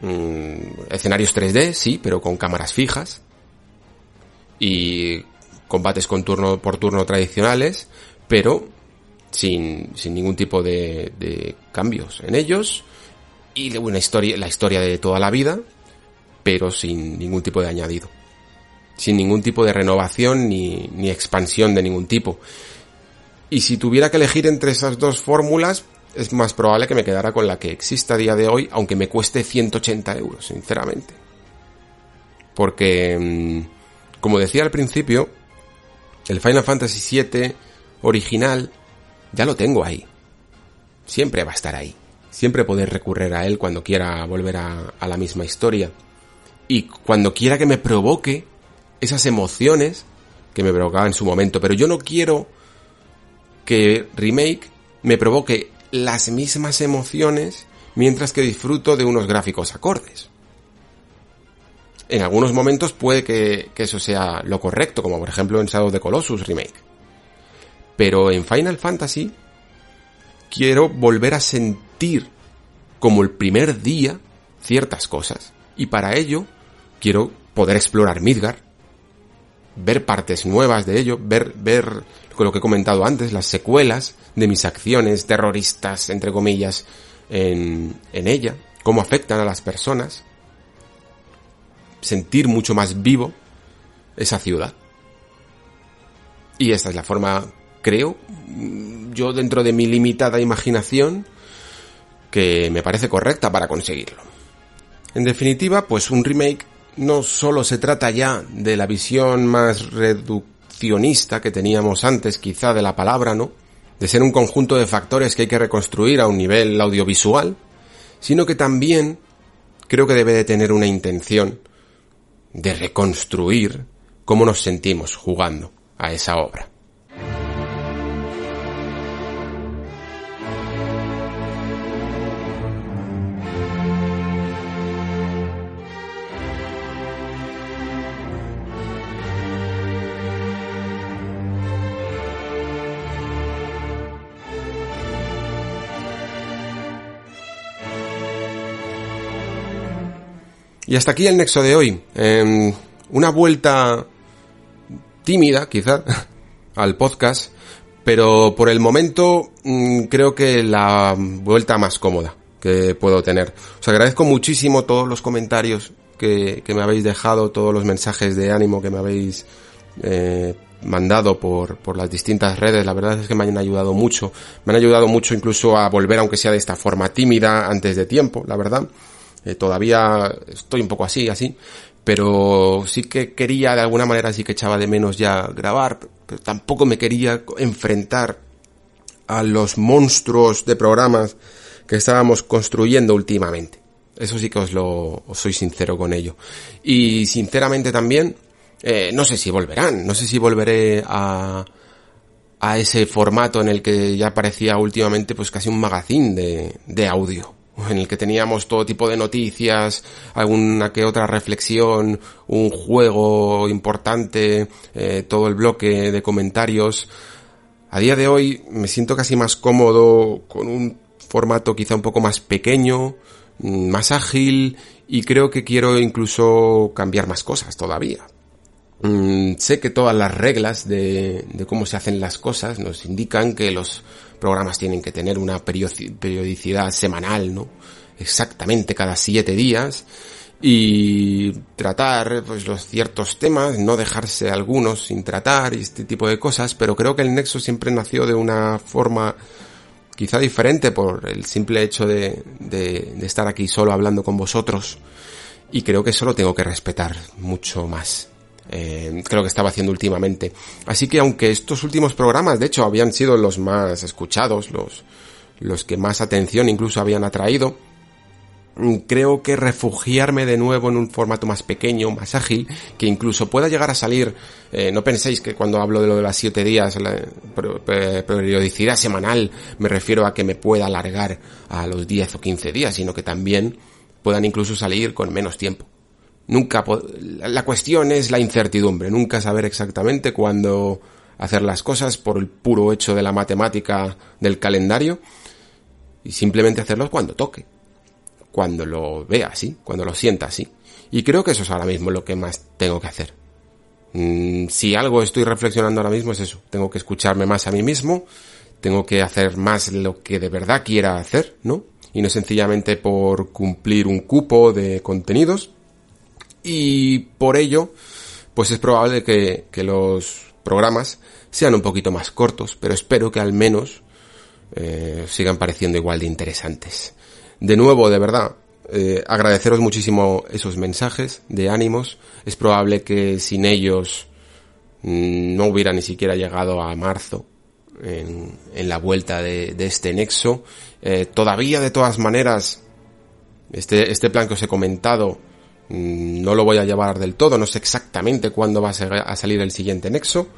Mm, escenarios 3D, sí, pero con cámaras fijas y combates con turno por turno tradicionales, pero sin, sin ningún tipo de, de cambios en ellos y una historia, la historia de toda la vida, pero sin ningún tipo de añadido. Sin ningún tipo de renovación ni, ni expansión de ningún tipo. Y si tuviera que elegir entre esas dos fórmulas, es más probable que me quedara con la que existe a día de hoy, aunque me cueste 180 euros, sinceramente. Porque mm, como decía al principio, el Final Fantasy VII original ya lo tengo ahí. Siempre va a estar ahí. Siempre poder recurrir a él cuando quiera volver a, a la misma historia. Y cuando quiera que me provoque esas emociones que me provocaba en su momento. Pero yo no quiero que Remake me provoque las mismas emociones mientras que disfruto de unos gráficos acordes en algunos momentos puede que, eso sea lo correcto, como por ejemplo en Shadow of the Colossus Remake. Pero en Final Fantasy quiero volver a sentir como el primer día ciertas cosas. Y para ello quiero poder explorar Midgar, ver partes nuevas de ello, ver, ver con lo que he comentado antes, las secuelas de mis acciones terroristas, entre comillas, en, en ella, cómo afectan a las personas, sentir mucho más vivo esa ciudad. Y esta es la forma, creo, yo dentro de mi limitada imaginación, que me parece correcta para conseguirlo. En definitiva, pues un remake no solo se trata ya de la visión más reduccionista que teníamos antes, quizá de la palabra, ¿no? De ser un conjunto de factores que hay que reconstruir a un nivel audiovisual, sino que también creo que debe de tener una intención de reconstruir cómo nos sentimos jugando a esa obra. Y hasta aquí el nexo de hoy. Em, una vuelta tímida, quizá, <laughs> al podcast, pero por el momento mm, creo que la vuelta más cómoda que puedo tener. Os agradezco muchísimo todos los comentarios que, me habéis dejado, todos los mensajes de ánimo que me habéis eh, mandado por, por las distintas redes. La verdad es que me han ayudado mucho. Me han ayudado mucho incluso a volver, aunque sea de esta forma tímida, antes de tiempo, la verdad. Eh, todavía estoy un poco así, así, pero sí que quería, de alguna manera sí que echaba de menos ya grabar, pero tampoco me quería enfrentar a los monstruos de programas que estábamos construyendo últimamente. Eso sí que os lo os soy sincero con ello. Y sinceramente también, eh, no sé si volverán, no sé si volveré a, a ese formato en el que ya parecía últimamente pues casi un magazine de, de audio en el que teníamos todo tipo de noticias, alguna que otra reflexión, un juego importante, eh, todo el bloque de comentarios. A día de hoy me siento casi más cómodo con un formato quizá un poco más pequeño, mm, más ágil y creo que quiero incluso cambiar más cosas todavía. Mm, sé que todas las reglas de, de cómo se hacen las cosas nos indican que los programas tienen que tener una periodicidad semanal, ¿no? Exactamente cada siete días y tratar pues los ciertos temas, no dejarse algunos sin tratar y este tipo de cosas, pero creo que el Nexo siempre nació de una forma quizá diferente por el simple hecho de, de, de estar aquí solo hablando con vosotros y creo que eso lo tengo que respetar mucho más. Eh, creo que estaba haciendo últimamente. Así que aunque estos últimos programas, de hecho, habían sido los más escuchados, los, los que más atención incluso habían atraído, mm, creo que refugiarme de nuevo en un formato más pequeño, más ágil, que incluso pueda llegar a salir, eh, no penséis que cuando hablo de lo de las siete días, la periodicidad semanal, me refiero a que me pueda alargar a los 10 o 15 días, sino que también puedan incluso salir con menos tiempo. Nunca la cuestión es la incertidumbre, nunca saber exactamente cuándo hacer las cosas por el puro hecho de la matemática del calendario y simplemente hacerlo cuando toque, cuando lo vea así, cuando lo sienta así. Y creo que eso es ahora mismo lo que más tengo que hacer. Mm, si algo estoy reflexionando ahora mismo es eso, tengo que escucharme más a mí mismo, tengo que hacer más lo que de verdad quiera hacer, ¿no? Y no sencillamente por cumplir un cupo de contenidos, y por ello, pues es probable que, los programas sean un poquito más cortos, pero espero que al menos eh, sigan pareciendo igual de interesantes. De nuevo, de verdad, eh, agradeceros muchísimo esos mensajes de ánimos. Es probable que sin ellos mm, no hubiera ni siquiera llegado a marzo en, la vuelta de, este nexo. Eh, todavía, de todas maneras, este, este plan que os he comentado no lo voy a llevar del todo, no sé exactamente cuándo va a salir el siguiente nexo.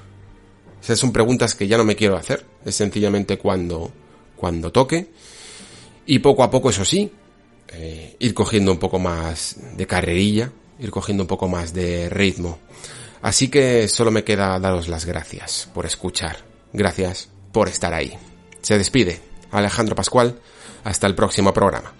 Esas son preguntas que ya no me quiero hacer, es sencillamente cuando, cuando toque. Y poco a poco, eso sí, eh, ir cogiendo un poco más de carrerilla, ir cogiendo un poco más de ritmo. Así que solo me queda daros las gracias por escuchar. Gracias por estar ahí. Se despide Alejandro Pascual. Hasta el próximo programa.